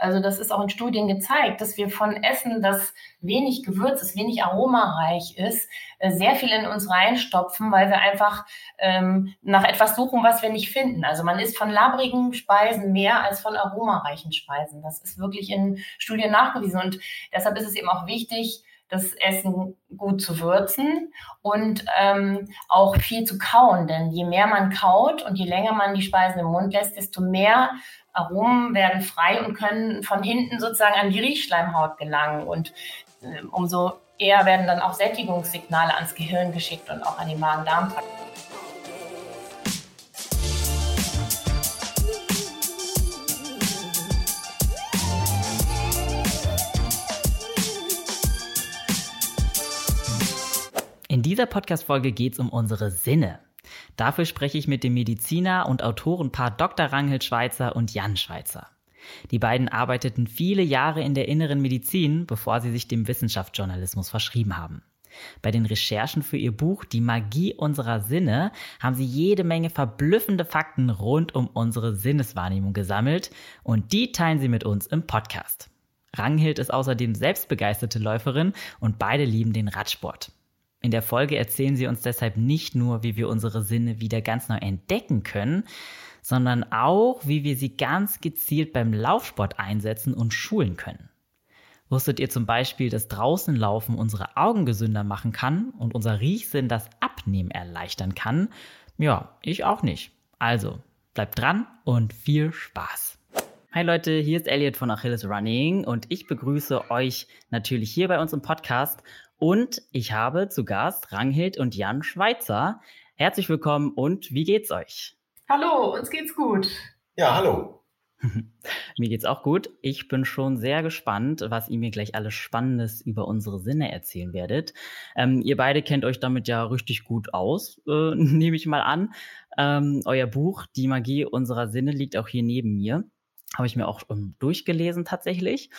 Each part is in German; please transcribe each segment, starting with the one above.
Also das ist auch in Studien gezeigt, dass wir von Essen, das wenig Gewürz ist, wenig aromareich ist, äh, sehr viel in uns reinstopfen, weil wir einfach ähm, nach etwas suchen, was wir nicht finden. Also man isst von labrigen Speisen mehr als von aromareichen Speisen. Das ist wirklich in Studien nachgewiesen. Und deshalb ist es eben auch wichtig, das Essen gut zu würzen und ähm, auch viel zu kauen. Denn je mehr man kaut und je länger man die Speisen im Mund lässt, desto mehr Aromen werden frei und können von hinten sozusagen an die Riechschleimhaut gelangen. Und äh, umso eher werden dann auch Sättigungssignale ans Gehirn geschickt und auch an die Magen-Darm-Trakt. In dieser Podcast-Folge geht es um unsere Sinne. Dafür spreche ich mit dem Mediziner und Autorenpaar Dr. Ranghild Schweizer und Jan Schweizer. Die beiden arbeiteten viele Jahre in der inneren Medizin, bevor sie sich dem Wissenschaftsjournalismus verschrieben haben. Bei den Recherchen für ihr Buch Die Magie unserer Sinne haben sie jede Menge verblüffende Fakten rund um unsere Sinneswahrnehmung gesammelt und die teilen sie mit uns im Podcast. Ranghild ist außerdem selbstbegeisterte Läuferin und beide lieben den Radsport. In der Folge erzählen sie uns deshalb nicht nur, wie wir unsere Sinne wieder ganz neu entdecken können, sondern auch, wie wir sie ganz gezielt beim Laufsport einsetzen und schulen können. Wusstet ihr zum Beispiel, dass draußen Laufen unsere Augen gesünder machen kann und unser Riechsinn das Abnehmen erleichtern kann? Ja, ich auch nicht. Also, bleibt dran und viel Spaß. Hi Leute, hier ist Elliot von Achilles Running und ich begrüße euch natürlich hier bei uns im Podcast und ich habe zu Gast Ranghild und Jan Schweizer. Herzlich willkommen und wie geht's euch? Hallo, uns geht's gut. Ja, hallo. mir geht's auch gut. Ich bin schon sehr gespannt, was ihr mir gleich alles Spannendes über unsere Sinne erzählen werdet. Ähm, ihr beide kennt euch damit ja richtig gut aus, äh, nehme ich mal an. Ähm, euer Buch Die Magie unserer Sinne liegt auch hier neben mir. Habe ich mir auch ähm, durchgelesen tatsächlich.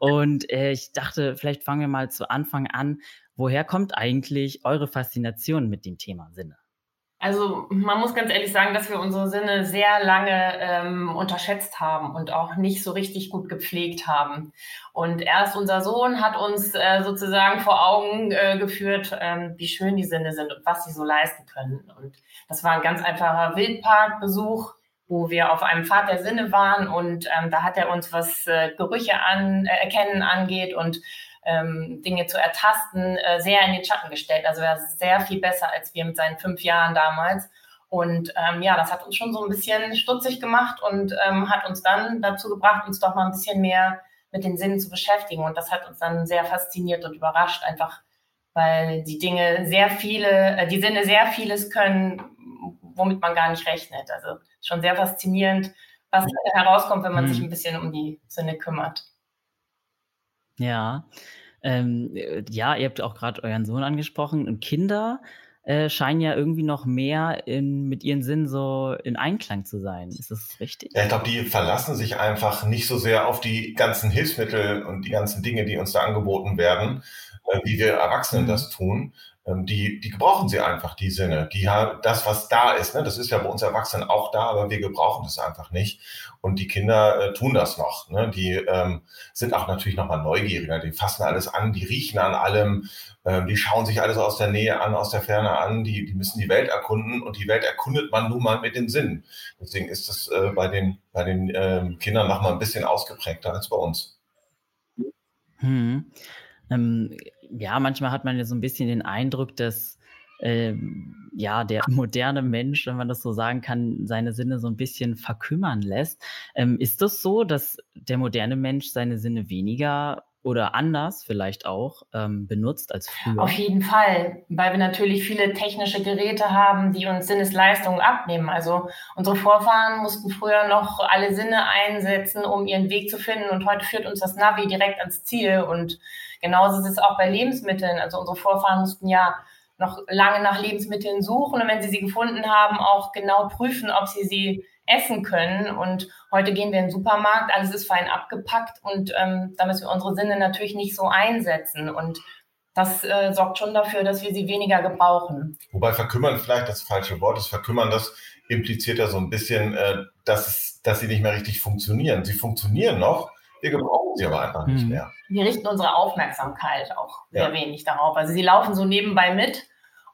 Und äh, ich dachte, vielleicht fangen wir mal zu Anfang an. Woher kommt eigentlich eure Faszination mit dem Thema Sinne? Also man muss ganz ehrlich sagen, dass wir unsere Sinne sehr lange ähm, unterschätzt haben und auch nicht so richtig gut gepflegt haben. Und erst unser Sohn hat uns äh, sozusagen vor Augen äh, geführt, ähm, wie schön die Sinne sind und was sie so leisten können. Und das war ein ganz einfacher Wildparkbesuch wo wir auf einem Pfad der Sinne waren und ähm, da hat er uns, was äh, Gerüche an, äh, erkennen angeht und ähm, Dinge zu ertasten, äh, sehr in den Schatten gestellt. Also er ist sehr viel besser als wir mit seinen fünf Jahren damals. Und ähm, ja, das hat uns schon so ein bisschen stutzig gemacht und ähm, hat uns dann dazu gebracht, uns doch mal ein bisschen mehr mit den Sinnen zu beschäftigen. Und das hat uns dann sehr fasziniert und überrascht, einfach weil die Dinge sehr viele, äh, die Sinne sehr vieles können, womit man gar nicht rechnet. Also schon sehr faszinierend, was herauskommt, wenn man hm. sich ein bisschen um die Sinne kümmert. Ja, ähm, ja, ihr habt auch gerade euren Sohn angesprochen und Kinder äh, scheinen ja irgendwie noch mehr in, mit ihren Sinnen so in Einklang zu sein. Ist das richtig? Ja, ich glaube, die verlassen sich einfach nicht so sehr auf die ganzen Hilfsmittel und die ganzen Dinge, die uns da angeboten werden, äh, wie wir Erwachsenen mhm. das tun, ähm, die, die gebrauchen sie einfach, die Sinne. Die haben das, was da ist, ne, das ist ja bei uns Erwachsenen auch da, aber wir gebrauchen das einfach nicht. Und die Kinder äh, tun das noch. Ne? Die ähm, sind auch natürlich nochmal neugieriger, die fassen alles an, die riechen an allem, ähm, die schauen sich alles aus der Nähe an, aus der Ferne an, die, die müssen die Welt erkunden und die Welt erkundet man nun mal mit den Sinnen. Deswegen ist das äh, bei den, bei den ähm, Kindern nochmal ein bisschen ausgeprägter als bei uns. Hm. Ähm, ja, manchmal hat man ja so ein bisschen den Eindruck, dass ähm, ja, der moderne Mensch, wenn man das so sagen kann, seine Sinne so ein bisschen verkümmern lässt. Ähm, ist das so, dass der moderne Mensch seine Sinne weniger oder anders vielleicht auch ähm, benutzt als früher? Auf jeden Fall, weil wir natürlich viele technische Geräte haben, die uns Sinnesleistungen abnehmen. Also unsere Vorfahren mussten früher noch alle Sinne einsetzen, um ihren Weg zu finden und heute führt uns das Navi direkt ans Ziel und genauso ist es auch bei Lebensmitteln. Also unsere Vorfahren mussten ja noch lange nach Lebensmitteln suchen und wenn sie sie gefunden haben, auch genau prüfen, ob sie sie essen können. Und heute gehen wir in den Supermarkt, alles ist fein abgepackt und ähm, da müssen wir unsere Sinne natürlich nicht so einsetzen. Und das äh, sorgt schon dafür, dass wir sie weniger gebrauchen. Wobei verkümmern vielleicht das falsche Wort ist. Verkümmern, das impliziert ja so ein bisschen, äh, dass, dass sie nicht mehr richtig funktionieren. Sie funktionieren noch, Wir gebrauchen sie aber einfach nicht mhm. mehr. Wir richten unsere Aufmerksamkeit auch sehr ja. wenig darauf. Also sie laufen so nebenbei mit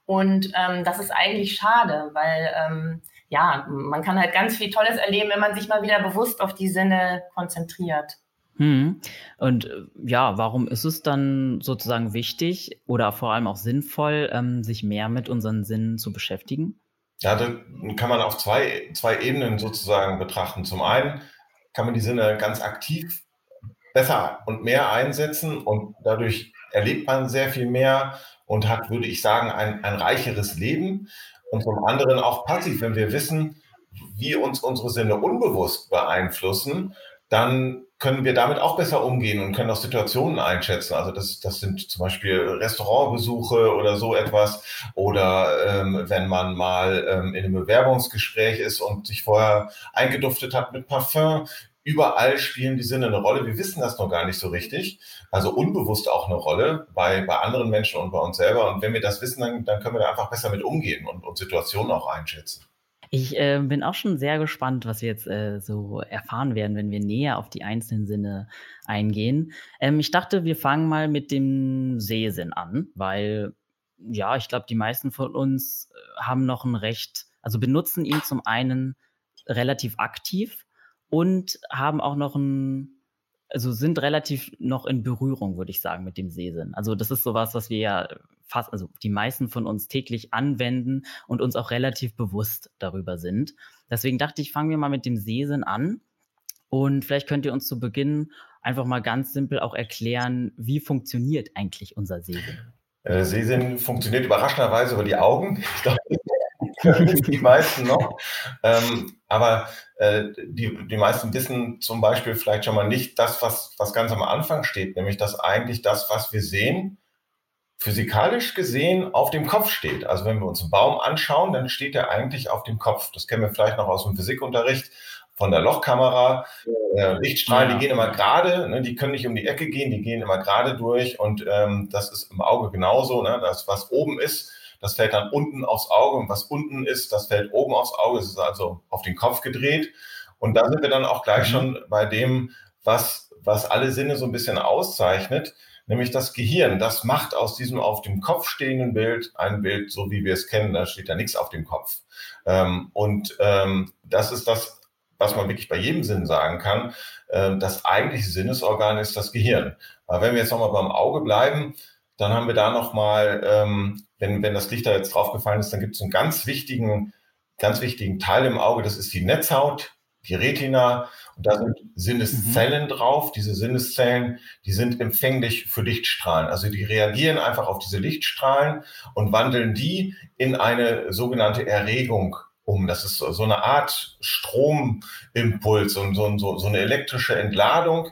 und ähm, das ist eigentlich schade, weil ähm, ja, man kann halt ganz viel Tolles erleben, wenn man sich mal wieder bewusst auf die Sinne konzentriert. Hm. Und äh, ja, warum ist es dann sozusagen wichtig oder vor allem auch sinnvoll, ähm, sich mehr mit unseren Sinnen zu beschäftigen? Ja, da kann man auf zwei, zwei Ebenen sozusagen betrachten. Zum einen kann man die Sinne ganz aktiv besser und mehr einsetzen und dadurch erlebt man sehr viel mehr und hat, würde ich sagen, ein, ein reicheres Leben. Und zum anderen auch passiv, wenn wir wissen, wie uns unsere Sinne unbewusst beeinflussen, dann können wir damit auch besser umgehen und können auch Situationen einschätzen. Also das, das sind zum Beispiel Restaurantbesuche oder so etwas. Oder ähm, wenn man mal ähm, in einem Bewerbungsgespräch ist und sich vorher eingeduftet hat mit Parfüm. Überall spielen die Sinne eine Rolle. Wir wissen das noch gar nicht so richtig. Also unbewusst auch eine Rolle bei, bei anderen Menschen und bei uns selber. Und wenn wir das wissen, dann, dann können wir da einfach besser mit umgehen und, und Situationen auch einschätzen. Ich äh, bin auch schon sehr gespannt, was wir jetzt äh, so erfahren werden, wenn wir näher auf die einzelnen Sinne eingehen. Ähm, ich dachte, wir fangen mal mit dem Sehsinn an, weil ja, ich glaube, die meisten von uns äh, haben noch ein Recht, also benutzen ihn zum einen relativ aktiv und haben auch noch ein also sind relativ noch in Berührung, würde ich sagen, mit dem Sehsinn. Also das ist sowas, was wir ja fast, also die meisten von uns täglich anwenden und uns auch relativ bewusst darüber sind. Deswegen dachte ich, fangen wir mal mit dem Sehsinn an. Und vielleicht könnt ihr uns zu Beginn einfach mal ganz simpel auch erklären, wie funktioniert eigentlich unser Sehsinn? Äh, Sehsinn funktioniert überraschenderweise über die Augen. Ich glaube, die meisten noch. Ähm, aber äh, die, die meisten wissen zum Beispiel vielleicht schon mal nicht das, was, was ganz am Anfang steht, nämlich dass eigentlich das, was wir sehen, physikalisch gesehen auf dem Kopf steht. Also wenn wir uns einen Baum anschauen, dann steht er eigentlich auf dem Kopf. Das kennen wir vielleicht noch aus dem Physikunterricht von der Lochkamera. Äh, Lichtstrahlen, die gehen immer gerade, ne, die können nicht um die Ecke gehen, die gehen immer gerade durch und ähm, das ist im Auge genauso. Ne? Das, was oben ist, das fällt dann unten aufs Auge und was unten ist, das fällt oben aufs Auge. Es ist also auf den Kopf gedreht. Und da sind wir dann auch gleich mhm. schon bei dem, was, was alle Sinne so ein bisschen auszeichnet, nämlich das Gehirn. Das macht aus diesem auf dem Kopf stehenden Bild ein Bild, so wie wir es kennen. Da steht ja nichts auf dem Kopf. Ähm, und ähm, das ist das, was man wirklich bei jedem Sinn sagen kann. Ähm, das eigentliche Sinnesorgan ist das Gehirn. Aber wenn wir jetzt nochmal beim Auge bleiben, dann haben wir da nochmal, ähm, wenn, wenn das Licht da jetzt draufgefallen ist, dann gibt es einen ganz wichtigen, ganz wichtigen Teil im Auge, das ist die Netzhaut, die Retina. Und da sind Sinneszellen mhm. drauf. Diese Sinneszellen, die sind empfänglich für Lichtstrahlen. Also die reagieren einfach auf diese Lichtstrahlen und wandeln die in eine sogenannte Erregung um. Das ist so eine Art Stromimpuls und so, so, so eine elektrische Entladung,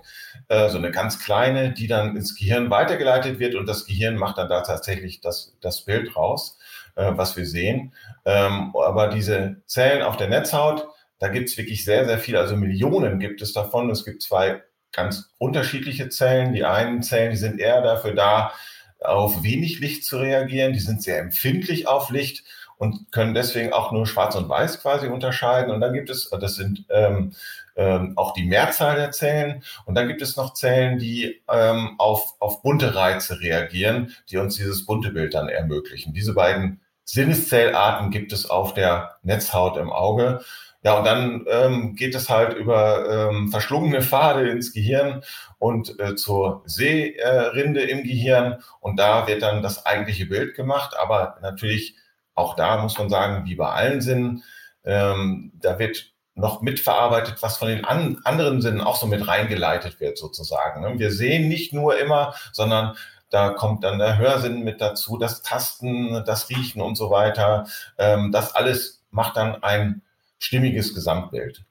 äh, so eine ganz kleine, die dann ins Gehirn weitergeleitet wird und das Gehirn macht dann da tatsächlich das, das Bild raus, äh, was wir sehen. Ähm, aber diese Zellen auf der Netzhaut, da gibt es wirklich sehr, sehr viel, also Millionen gibt es davon. Es gibt zwei ganz unterschiedliche Zellen. Die einen Zellen, die sind eher dafür da, auf wenig Licht zu reagieren. Die sind sehr empfindlich auf Licht und können deswegen auch nur Schwarz und Weiß quasi unterscheiden. Und dann gibt es, das sind ähm, ähm, auch die Mehrzahl der Zellen. Und dann gibt es noch Zellen, die ähm, auf, auf bunte Reize reagieren, die uns dieses bunte Bild dann ermöglichen. Diese beiden Sinneszellarten gibt es auf der Netzhaut im Auge. Ja, und dann ähm, geht es halt über ähm, verschlungene Pfade ins Gehirn und äh, zur Sehrinde im Gehirn. Und da wird dann das eigentliche Bild gemacht. Aber natürlich auch da muss man sagen, wie bei allen Sinnen, ähm, da wird noch mitverarbeitet, was von den an, anderen Sinnen auch so mit reingeleitet wird sozusagen. Ne? Wir sehen nicht nur immer, sondern da kommt dann der Hörsinn mit dazu, das Tasten, das Riechen und so weiter. Ähm, das alles macht dann ein stimmiges Gesamtbild.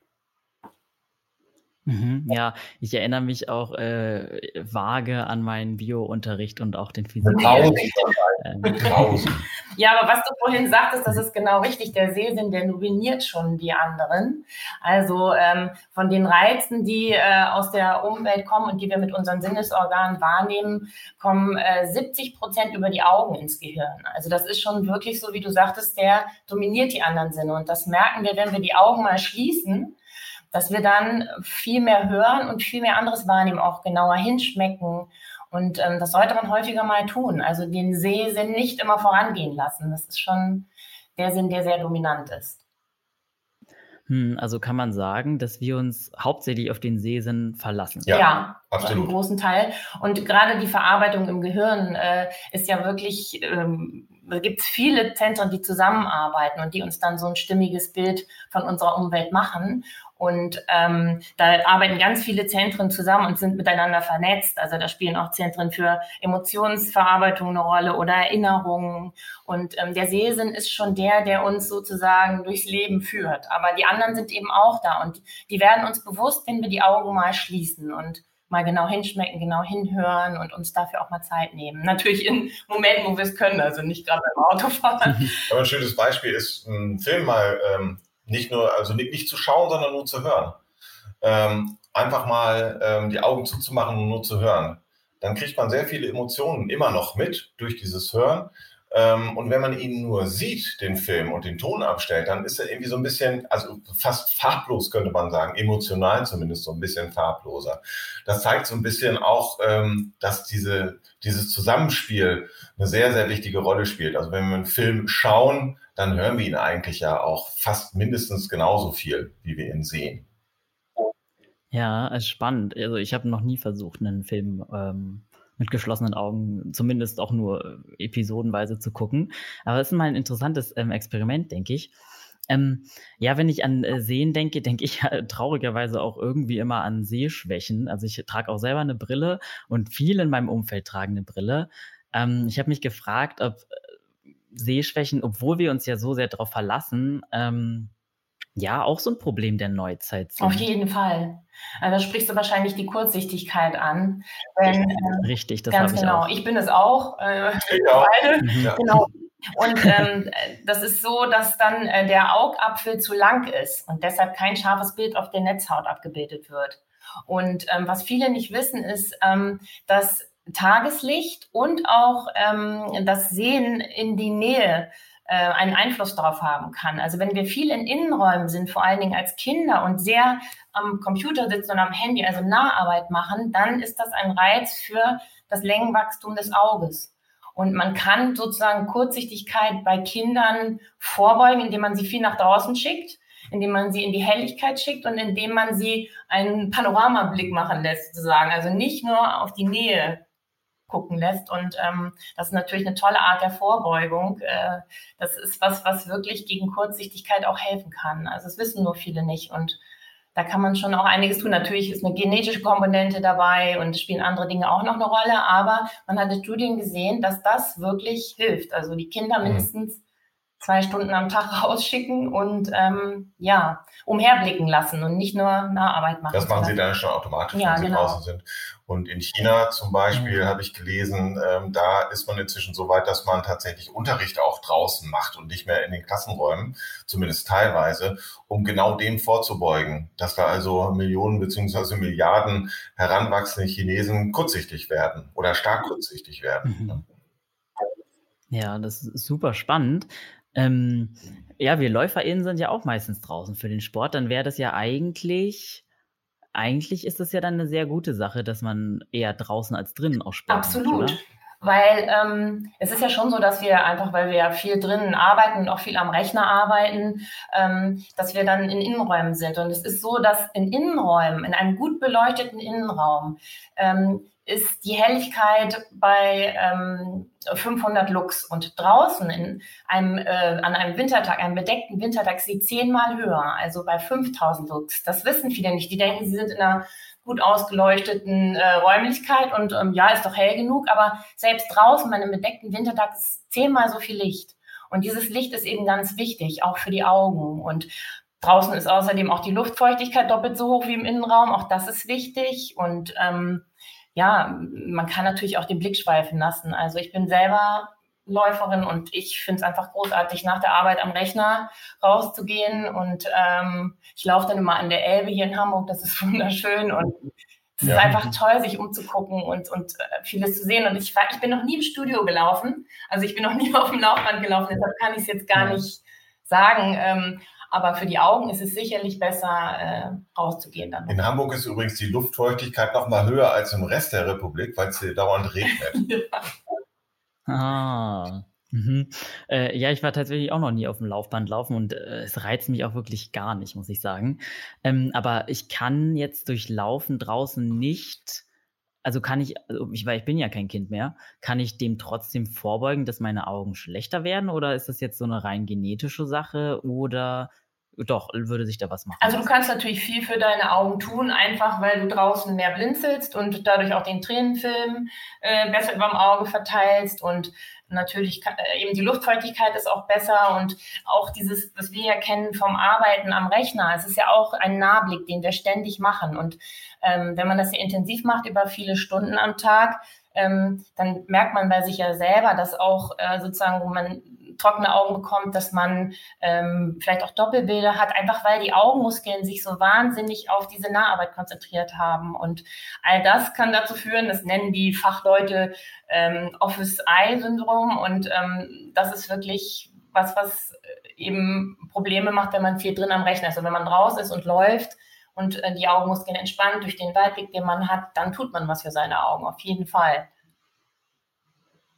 Mhm, ja, ich erinnere mich auch äh, vage an meinen Bio-Unterricht und auch den Physik. Ähm. ja, aber was du vorhin sagtest, das ist genau richtig. Der Sehsinn, der nominiert schon die anderen. Also ähm, von den Reizen, die äh, aus der Umwelt kommen und die wir mit unseren Sinnesorganen wahrnehmen, kommen äh, 70 Prozent über die Augen ins Gehirn. Also das ist schon wirklich so, wie du sagtest, der dominiert die anderen Sinne. Und das merken wir, wenn wir die Augen mal schließen dass wir dann viel mehr hören und viel mehr anderes wahrnehmen, auch genauer hinschmecken. Und ähm, das sollte man häufiger mal tun. Also den Sehsinn nicht immer vorangehen lassen. Das ist schon der Sinn, der sehr dominant ist. Hm, also kann man sagen, dass wir uns hauptsächlich auf den Sehsinn verlassen. Ja, ja absolut. Einen großen Teil. Und gerade die Verarbeitung im Gehirn äh, ist ja wirklich, ähm, da gibt es viele Zentren, die zusammenarbeiten und die uns dann so ein stimmiges Bild von unserer Umwelt machen. Und ähm, da arbeiten ganz viele Zentren zusammen und sind miteinander vernetzt. Also da spielen auch Zentren für Emotionsverarbeitung eine Rolle oder Erinnerungen. Und ähm, der Sehsinn ist schon der, der uns sozusagen durchs Leben führt. Aber die anderen sind eben auch da und die werden uns bewusst, wenn wir die Augen mal schließen und mal genau hinschmecken, genau hinhören und uns dafür auch mal Zeit nehmen. Natürlich in Momenten, wo wir es können, also nicht gerade beim Autofahren. Aber ein schönes Beispiel ist, ein Film mal ähm, nicht nur, also nicht, nicht zu schauen, sondern nur zu hören. Ähm, einfach mal ähm, die Augen zuzumachen und nur zu hören. Dann kriegt man sehr viele Emotionen immer noch mit durch dieses Hören. Ähm, und wenn man ihn nur sieht, den Film und den Ton abstellt, dann ist er irgendwie so ein bisschen, also fast farblos könnte man sagen, emotional zumindest so ein bisschen farbloser. Das zeigt so ein bisschen auch, ähm, dass diese, dieses Zusammenspiel eine sehr, sehr wichtige Rolle spielt. Also wenn wir einen Film schauen, dann hören wir ihn eigentlich ja auch fast mindestens genauso viel, wie wir ihn sehen. Ja, ist spannend. Also ich habe noch nie versucht, einen Film ähm, mit geschlossenen Augen zumindest auch nur äh, episodenweise zu gucken. Aber es ist mal ein interessantes ähm, Experiment, denke ich. Ähm, ja, wenn ich an äh, Sehen denke, denke ich äh, traurigerweise auch irgendwie immer an Sehschwächen. Also ich trage auch selber eine Brille und viele in meinem Umfeld tragen eine Brille. Ähm, ich habe mich gefragt, ob äh, Sehschwächen, obwohl wir uns ja so sehr darauf verlassen, ähm, ja auch so ein Problem der Neuzeit sind. Auf jeden Fall. Also da sprichst du wahrscheinlich die Kurzsichtigkeit an. Wenn, äh, Richtig, das ganz genau. Ich, ich, bin es auch. Äh, beide. Mhm. Ja. Genau. Und ähm, das ist so, dass dann äh, der Augapfel zu lang ist und deshalb kein scharfes Bild auf der Netzhaut abgebildet wird. Und ähm, was viele nicht wissen, ist, ähm, dass Tageslicht und auch ähm, das Sehen in die Nähe äh, einen Einfluss darauf haben kann. Also wenn wir viel in Innenräumen sind, vor allen Dingen als Kinder und sehr am Computer sitzen und am Handy, also Naharbeit machen, dann ist das ein Reiz für das Längenwachstum des Auges. Und man kann sozusagen Kurzsichtigkeit bei Kindern vorbeugen, indem man sie viel nach draußen schickt, indem man sie in die Helligkeit schickt und indem man sie einen Panoramablick machen lässt, sozusagen. Also nicht nur auf die Nähe gucken lässt. Und ähm, das ist natürlich eine tolle Art der Vorbeugung. Äh, das ist was, was wirklich gegen Kurzsichtigkeit auch helfen kann. Also das wissen nur viele nicht. Und da kann man schon auch einiges tun. Natürlich ist eine genetische Komponente dabei und spielen andere Dinge auch noch eine Rolle. Aber man hat in Studien gesehen, dass das wirklich hilft. Also die Kinder mhm. mindestens zwei Stunden am Tag rausschicken und ähm, ja, umherblicken lassen und nicht nur Naharbeit machen. Das machen sie dann schon automatisch, ja, wenn sie genau. draußen sind. Und in China zum Beispiel mhm. habe ich gelesen, ähm, da ist man inzwischen so weit, dass man tatsächlich Unterricht auch draußen macht und nicht mehr in den Klassenräumen, zumindest teilweise, um genau dem vorzubeugen, dass da also Millionen beziehungsweise Milliarden heranwachsende Chinesen kurzsichtig werden oder stark kurzsichtig werden. Mhm. Ja, das ist super spannend. Ähm, ja, wir LäuferInnen sind ja auch meistens draußen für den Sport. Dann wäre das ja eigentlich, eigentlich ist das ja dann eine sehr gute Sache, dass man eher draußen als drinnen auch Sport Absolut. Macht, weil ähm, es ist ja schon so, dass wir einfach, weil wir ja viel drinnen arbeiten und auch viel am Rechner arbeiten, ähm, dass wir dann in Innenräumen sind. Und es ist so, dass in Innenräumen, in einem gut beleuchteten Innenraum, ähm, ist die Helligkeit bei ähm, 500 Lux und draußen in einem, äh, an einem Wintertag, einem bedeckten Wintertag, sie zehnmal höher, also bei 5000 Lux. Das wissen viele nicht. Die denken, sie sind in einer gut ausgeleuchteten äh, Räumlichkeit und ähm, ja, ist doch hell genug, aber selbst draußen bei einem bedeckten Wintertag ist zehnmal so viel Licht. Und dieses Licht ist eben ganz wichtig, auch für die Augen. Und draußen ist außerdem auch die Luftfeuchtigkeit doppelt so hoch wie im Innenraum. Auch das ist wichtig. Und ähm, ja, man kann natürlich auch den Blick schweifen lassen. Also ich bin selber Läuferin und ich finde es einfach großartig, nach der Arbeit am Rechner rauszugehen. Und ähm, ich laufe dann immer an der Elbe hier in Hamburg, das ist wunderschön und es ja. ist einfach toll, sich umzugucken und, und äh, vieles zu sehen. Und ich, ich bin noch nie im Studio gelaufen, also ich bin noch nie auf dem Laufband gelaufen, deshalb kann ich es jetzt gar nicht sagen. Ähm, Aber für die Augen ist es sicherlich besser, äh, rauszugehen dann. In Hamburg ist übrigens die Luftfeuchtigkeit noch mal höher als im Rest der Republik, weil es hier dauernd regnet. ja. Ah. Mhm. Äh, ja, ich war tatsächlich auch noch nie auf dem Laufband laufen und äh, es reizt mich auch wirklich gar nicht, muss ich sagen. Ähm, aber ich kann jetzt durch Laufen draußen nicht, also kann ich, also ich, weil ich bin ja kein Kind mehr, kann ich dem trotzdem vorbeugen, dass meine Augen schlechter werden oder ist das jetzt so eine rein genetische Sache oder doch, würde sich da was machen. Also du kannst natürlich viel für deine Augen tun, einfach weil du draußen mehr blinzelst und dadurch auch den Tränenfilm äh, besser über dem Auge verteilst und natürlich kann, äh, eben die Luftfeuchtigkeit ist auch besser und auch dieses, was wir ja kennen vom Arbeiten am Rechner, es ist ja auch ein Nahblick, den wir ständig machen und ähm, wenn man das sehr intensiv macht über viele Stunden am Tag, ähm, dann merkt man bei sich ja selber, dass auch äh, sozusagen, wo man trockene Augen bekommt, dass man ähm, vielleicht auch Doppelbilder hat, einfach weil die Augenmuskeln sich so wahnsinnig auf diese Naharbeit konzentriert haben. Und all das kann dazu führen, das nennen die Fachleute ähm, Office-Eye-Syndrom. Und ähm, das ist wirklich was, was eben Probleme macht, wenn man viel drin am Rechner ist. Und wenn man raus ist und läuft, und äh, die Augenmuskeln entspannt durch den Weitblick, den man hat, dann tut man was für seine Augen, auf jeden Fall.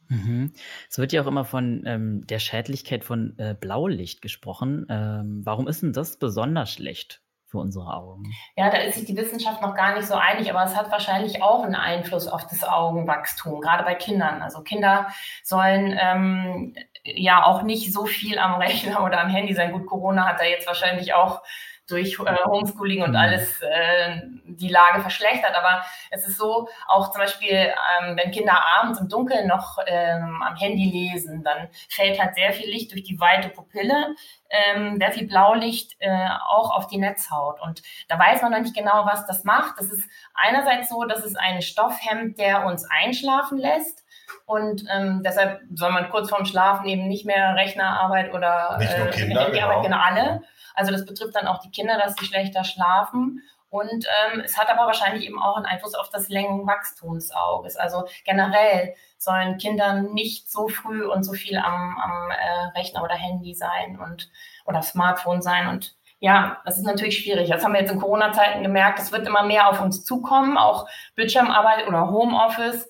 Mhm. Es wird ja auch immer von ähm, der Schädlichkeit von äh, Blaulicht gesprochen. Ähm, warum ist denn das besonders schlecht für unsere Augen? Ja, da ist sich die Wissenschaft noch gar nicht so einig, aber es hat wahrscheinlich auch einen Einfluss auf das Augenwachstum, gerade bei Kindern. Also Kinder sollen ähm, ja auch nicht so viel am Rechner oder am Handy sein. Gut, Corona hat da jetzt wahrscheinlich auch durch äh, Homeschooling und mhm. alles äh, die Lage verschlechtert. Aber es ist so, auch zum Beispiel, ähm, wenn Kinder abends im Dunkeln noch ähm, am Handy lesen, dann fällt halt sehr viel Licht durch die weite Pupille, ähm, sehr viel Blaulicht äh, auch auf die Netzhaut. Und da weiß man noch nicht genau, was das macht. Das ist einerseits so, dass es einen Stoff hemmt, der uns einschlafen lässt. Und ähm, deshalb soll man kurz vorm Schlafen eben nicht mehr Rechnerarbeit oder nicht nur äh, Kinder, Handyarbeit, genau. genau alle. Also das betrifft dann auch die Kinder, dass sie schlechter schlafen. Und ähm, es hat aber wahrscheinlich eben auch einen Einfluss auf das Längenwachstum des Auges. Also generell sollen Kinder nicht so früh und so viel am, am äh, Rechner oder Handy sein und oder Smartphone sein. Und ja, das ist natürlich schwierig. Das haben wir jetzt in Corona-Zeiten gemerkt. Es wird immer mehr auf uns zukommen, auch Bildschirmarbeit oder Homeoffice.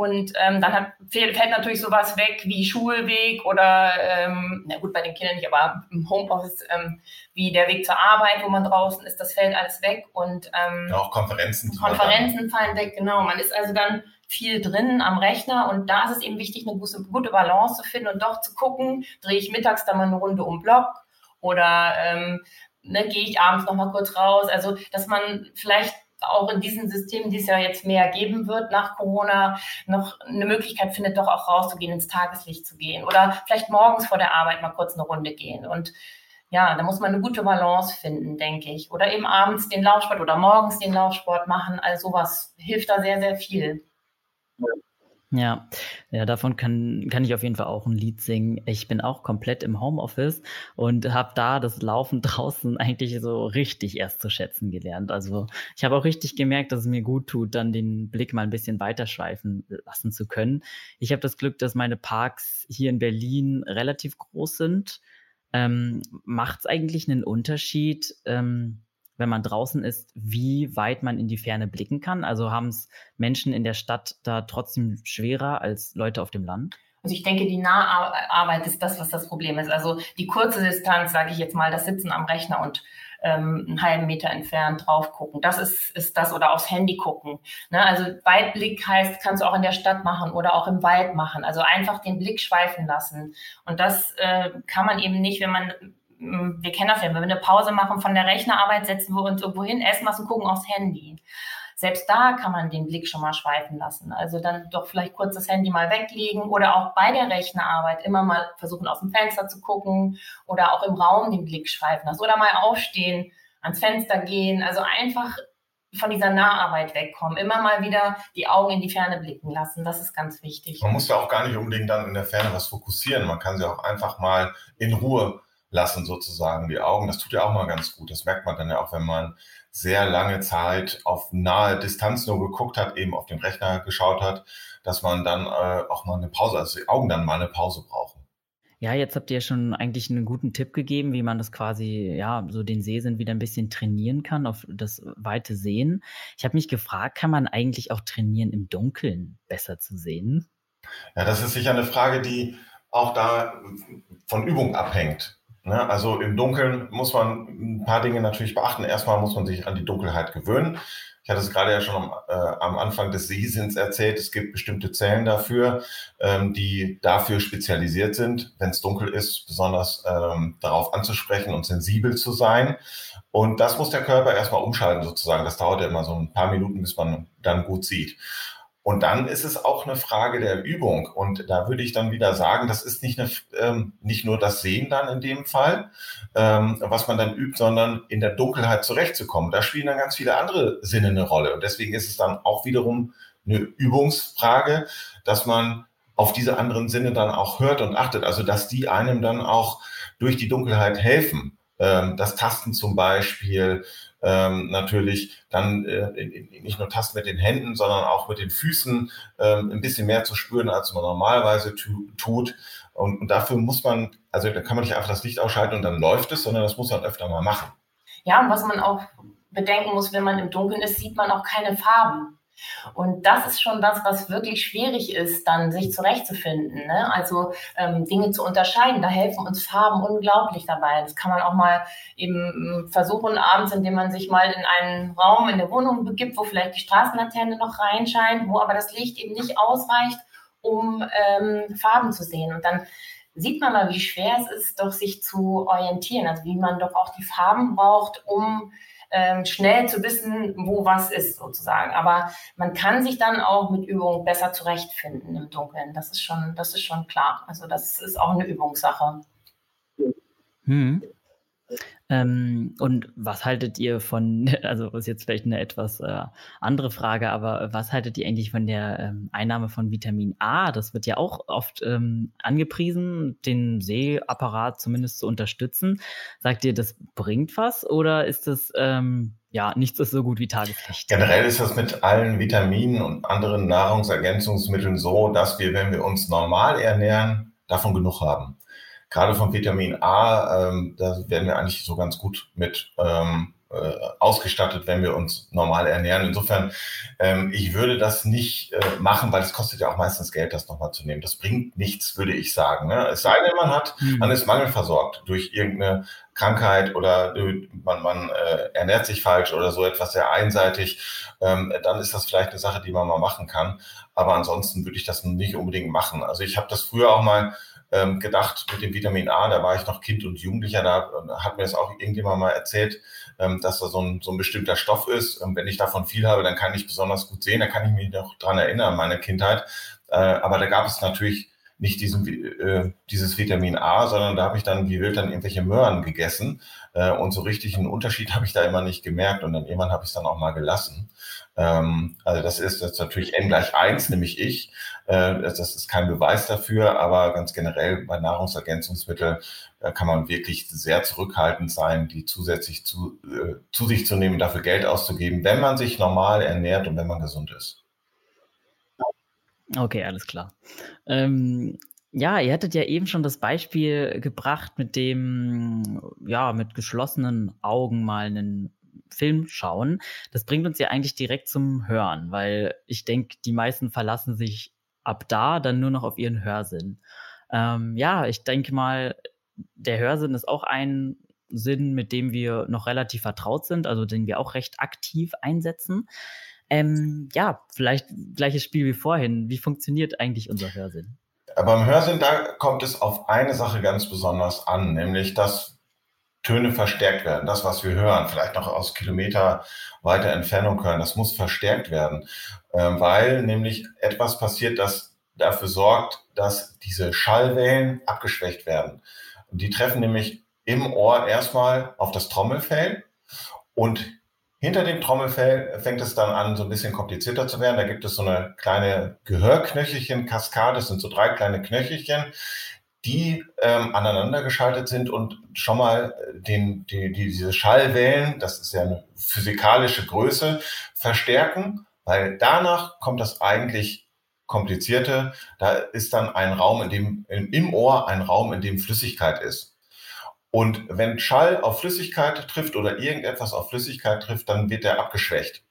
Und ähm, dann hat, fällt, fällt natürlich sowas weg wie Schulweg oder, ähm, na gut, bei den Kindern nicht, aber im Homeoffice ähm, wie der Weg zur Arbeit, wo man draußen ist, das fällt alles weg. Und ähm, ja, auch Konferenzen. Konferenzen fallen weg, genau. Man ist also dann viel drin am Rechner und da ist es eben wichtig, eine gute, gute Balance zu finden und doch zu gucken, drehe ich mittags dann mal eine Runde um Block oder ähm, ne, gehe ich abends noch mal kurz raus. Also, dass man vielleicht auch in diesen Systemen, die es ja jetzt mehr geben wird nach Corona, noch eine Möglichkeit findet, doch auch rauszugehen, ins Tageslicht zu gehen oder vielleicht morgens vor der Arbeit mal kurz eine Runde gehen. Und ja, da muss man eine gute Balance finden, denke ich. Oder eben abends den Laufsport oder morgens den Laufsport machen. All sowas hilft da sehr, sehr viel. Ja, ja, davon kann, kann ich auf jeden Fall auch ein Lied singen. Ich bin auch komplett im Homeoffice und habe da das Laufen draußen eigentlich so richtig erst zu schätzen gelernt. Also ich habe auch richtig gemerkt, dass es mir gut tut, dann den Blick mal ein bisschen weiterschweifen lassen zu können. Ich habe das Glück, dass meine Parks hier in Berlin relativ groß sind. Ähm, Macht es eigentlich einen Unterschied? Ähm, wenn man draußen ist, wie weit man in die Ferne blicken kann? Also haben es Menschen in der Stadt da trotzdem schwerer als Leute auf dem Land? Also ich denke, die Naharbeit ist das, was das Problem ist. Also die kurze Distanz, sage ich jetzt mal, das Sitzen am Rechner und ähm, einen halben Meter entfernt drauf gucken. Das ist, ist das oder aufs Handy gucken. Ne? Also Weitblick heißt, kannst du auch in der Stadt machen oder auch im Wald machen. Also einfach den Blick schweifen lassen. Und das äh, kann man eben nicht, wenn man wir kennen das ja, wenn wir eine Pause machen von der Rechnerarbeit, setzen wir uns irgendwo hin, essen was und gucken aufs Handy. Selbst da kann man den Blick schon mal schweifen lassen. Also dann doch vielleicht kurz das Handy mal weglegen oder auch bei der Rechnerarbeit immer mal versuchen, aus dem Fenster zu gucken oder auch im Raum den Blick schweifen lassen oder mal aufstehen, ans Fenster gehen. Also einfach von dieser Naharbeit wegkommen. Immer mal wieder die Augen in die Ferne blicken lassen. Das ist ganz wichtig. Man muss ja auch gar nicht unbedingt dann in der Ferne was fokussieren. Man kann sie auch einfach mal in Ruhe lassen sozusagen die Augen. Das tut ja auch mal ganz gut. Das merkt man dann ja auch, wenn man sehr lange Zeit auf nahe Distanz nur geguckt hat, eben auf den Rechner geschaut hat, dass man dann äh, auch mal eine Pause, also die Augen dann mal eine Pause brauchen. Ja, jetzt habt ihr schon eigentlich einen guten Tipp gegeben, wie man das quasi, ja, so den Sehsinn wieder ein bisschen trainieren kann, auf das weite Sehen. Ich habe mich gefragt, kann man eigentlich auch trainieren, im Dunkeln besser zu sehen? Ja, das ist sicher eine Frage, die auch da von Übung abhängt. Ne? Also im Dunkeln muss man ein paar Dinge natürlich beachten. Erstmal muss man sich an die Dunkelheit gewöhnen. Ich hatte es gerade ja schon am, äh, am Anfang des Sehsinns erzählt. Es gibt bestimmte Zellen dafür, ähm, die dafür spezialisiert sind, wenn es dunkel ist, besonders ähm, darauf anzusprechen und sensibel zu sein. Und das muss der Körper erstmal umschalten sozusagen. Das dauert ja immer so ein paar Minuten, bis man dann gut sieht. Und dann ist es auch eine Frage der Übung. Und da würde ich dann wieder sagen, das ist nicht, eine, ähm, nicht nur das Sehen dann in dem Fall, ähm, was man dann übt, sondern in der Dunkelheit zurechtzukommen. Da spielen dann ganz viele andere Sinne eine Rolle. Und deswegen ist es dann auch wiederum eine Übungsfrage, dass man auf diese anderen Sinne dann auch hört und achtet. Also dass die einem dann auch durch die Dunkelheit helfen. Ähm, das Tasten zum Beispiel, ähm, natürlich dann äh, nicht nur Tasten mit den Händen, sondern auch mit den Füßen ähm, ein bisschen mehr zu spüren, als man normalerweise tu tut. Und, und dafür muss man, also da kann man nicht einfach das Licht ausschalten und dann läuft es, sondern das muss man öfter mal machen. Ja, und was man auch bedenken muss, wenn man im Dunkeln ist, sieht man auch keine Farben. Und das ist schon das, was wirklich schwierig ist, dann sich zurechtzufinden. Ne? Also ähm, Dinge zu unterscheiden. Da helfen uns Farben unglaublich dabei. Das kann man auch mal eben ähm, versuchen abends, indem man sich mal in einen Raum in der Wohnung begibt, wo vielleicht die Straßenlaterne noch reinscheint, wo aber das Licht eben nicht ausreicht, um ähm, Farben zu sehen. Und dann sieht man mal, wie schwer es ist, doch sich zu orientieren. Also wie man doch auch die Farben braucht, um ähm, schnell zu wissen, wo was ist sozusagen. Aber man kann sich dann auch mit Übung besser zurechtfinden im Dunkeln. Das ist schon, das ist schon klar. Also das ist auch eine Übungssache. Hm. Ähm, und was haltet ihr von, also ist jetzt vielleicht eine etwas äh, andere Frage, aber was haltet ihr eigentlich von der ähm, Einnahme von Vitamin A? Das wird ja auch oft ähm, angepriesen, den Sehapparat zumindest zu unterstützen. Sagt ihr, das bringt was oder ist das ähm, ja, nichts ist so gut wie Tageslicht. Generell ist das mit allen Vitaminen und anderen Nahrungsergänzungsmitteln so, dass wir, wenn wir uns normal ernähren, davon genug haben gerade von Vitamin A, ähm, da werden wir eigentlich so ganz gut mit ähm, äh, ausgestattet, wenn wir uns normal ernähren. Insofern, ähm, ich würde das nicht äh, machen, weil es kostet ja auch meistens Geld, das nochmal zu nehmen. Das bringt nichts, würde ich sagen. Ne? Es sei denn, man hat, mhm. man ist mangelversorgt durch irgendeine Krankheit oder man, man äh, ernährt sich falsch oder so etwas sehr einseitig, ähm, dann ist das vielleicht eine Sache, die man mal machen kann. Aber ansonsten würde ich das nicht unbedingt machen. Also ich habe das früher auch mal ähm, gedacht mit dem Vitamin A, da war ich noch Kind und Jugendlicher, da hat mir das auch irgendjemand mal erzählt, ähm, dass da so ein, so ein bestimmter Stoff ist. Und wenn ich davon viel habe, dann kann ich besonders gut sehen, da kann ich mich noch dran erinnern, meine Kindheit. Äh, aber da gab es natürlich nicht diesen, äh, dieses Vitamin A, sondern da habe ich dann wie wild dann irgendwelche Möhren gegessen. Äh, und so richtig einen Unterschied habe ich da immer nicht gemerkt. Und dann irgendwann habe ich es dann auch mal gelassen. Ähm, also das ist jetzt natürlich n gleich eins, nämlich ich. Äh, das ist kein Beweis dafür, aber ganz generell bei Nahrungsergänzungsmitteln äh, kann man wirklich sehr zurückhaltend sein, die zusätzlich zu, äh, zu sich zu nehmen, dafür Geld auszugeben, wenn man sich normal ernährt und wenn man gesund ist. Okay, alles klar. Ähm, ja, ihr hattet ja eben schon das Beispiel gebracht mit dem, ja, mit geschlossenen Augen mal einen Film schauen. Das bringt uns ja eigentlich direkt zum Hören, weil ich denke, die meisten verlassen sich ab da dann nur noch auf ihren Hörsinn. Ähm, ja, ich denke mal, der Hörsinn ist auch ein Sinn, mit dem wir noch relativ vertraut sind, also den wir auch recht aktiv einsetzen. Ähm, ja, vielleicht gleiches Spiel wie vorhin. Wie funktioniert eigentlich unser Hörsinn? Beim Hörsinn, da kommt es auf eine Sache ganz besonders an, nämlich dass Töne verstärkt werden. Das, was wir hören, vielleicht noch aus Kilometer weiter Entfernung hören, das muss verstärkt werden, ähm, weil nämlich etwas passiert, das dafür sorgt, dass diese Schallwellen abgeschwächt werden. Die treffen nämlich im Ohr erstmal auf das Trommelfell und hinter dem Trommelfell fängt es dann an, so ein bisschen komplizierter zu werden. Da gibt es so eine kleine Gehörknöchelchen-Kaskade. Das sind so drei kleine Knöchelchen, die ähm, aneinander geschaltet sind und schon mal den, die, die, diese Schallwellen, das ist ja eine physikalische Größe, verstärken, weil danach kommt das eigentlich komplizierte. Da ist dann ein Raum, in dem im Ohr ein Raum, in dem Flüssigkeit ist. Und wenn Schall auf Flüssigkeit trifft oder irgendetwas auf Flüssigkeit trifft, dann wird er abgeschwächt.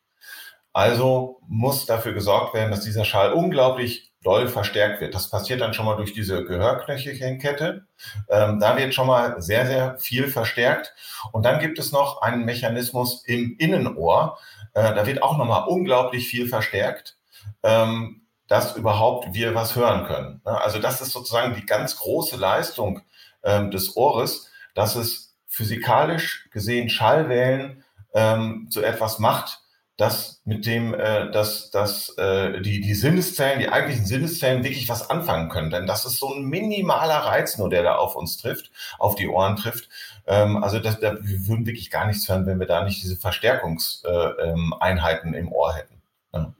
Also muss dafür gesorgt werden, dass dieser Schall unglaublich doll verstärkt wird. Das passiert dann schon mal durch diese Gehörknöchelchenkette. Ähm, da wird schon mal sehr, sehr viel verstärkt. Und dann gibt es noch einen Mechanismus im Innenohr. Äh, da wird auch noch mal unglaublich viel verstärkt, ähm, dass überhaupt wir was hören können. Also das ist sozusagen die ganz große Leistung ähm, des Ohres, dass es physikalisch gesehen Schallwellen ähm, zu etwas macht, dass mit dem, äh, dass, dass äh, die, die Sinneszellen, die eigentlichen Sinneszellen wirklich was anfangen können. Denn das ist so ein minimaler Reiz nur, der da auf uns trifft, auf die Ohren trifft. Ähm, also das, da, wir würden wirklich gar nichts hören, wenn wir da nicht diese Verstärkungseinheiten äh, ähm, im Ohr hätten. Ja.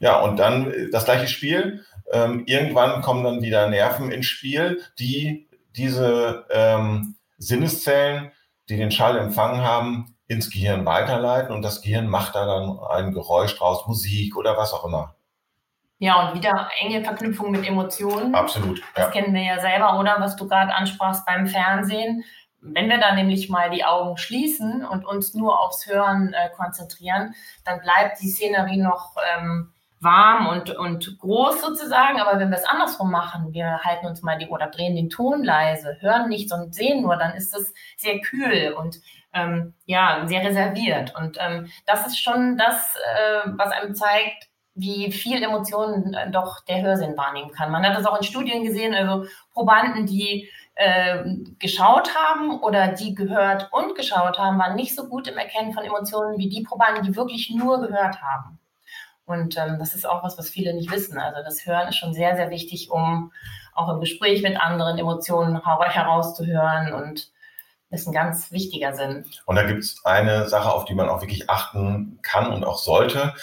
ja, und dann äh, das gleiche Spiel. Ähm, irgendwann kommen dann wieder Nerven ins Spiel, die diese ähm, Sinneszellen, die den Schall empfangen haben, ins Gehirn weiterleiten und das Gehirn macht da dann ein Geräusch draus, Musik oder was auch immer. Ja, und wieder enge Verknüpfung mit Emotionen. Absolut. Das ja. kennen wir ja selber, oder? Was du gerade ansprachst beim Fernsehen. Wenn wir da nämlich mal die Augen schließen und uns nur aufs Hören äh, konzentrieren, dann bleibt die Szenerie noch ähm, warm und, und groß sozusagen. Aber wenn wir es andersrum machen, wir halten uns mal die oder drehen den Ton leise, hören nichts und sehen nur, dann ist es sehr kühl und ähm, ja, sehr reserviert. Und ähm, das ist schon das, äh, was einem zeigt, wie viel Emotionen äh, doch der Hörsinn wahrnehmen kann. Man hat das auch in Studien gesehen, also Probanden, die äh, geschaut haben oder die gehört und geschaut haben, waren nicht so gut im Erkennen von Emotionen wie die Probanden, die wirklich nur gehört haben. Und ähm, das ist auch was, was viele nicht wissen. Also das Hören ist schon sehr, sehr wichtig, um auch im Gespräch mit anderen Emotionen herauszuhören und ist ein ganz wichtiger Sinn. Und da gibt es eine Sache, auf die man auch wirklich achten kann und auch sollte.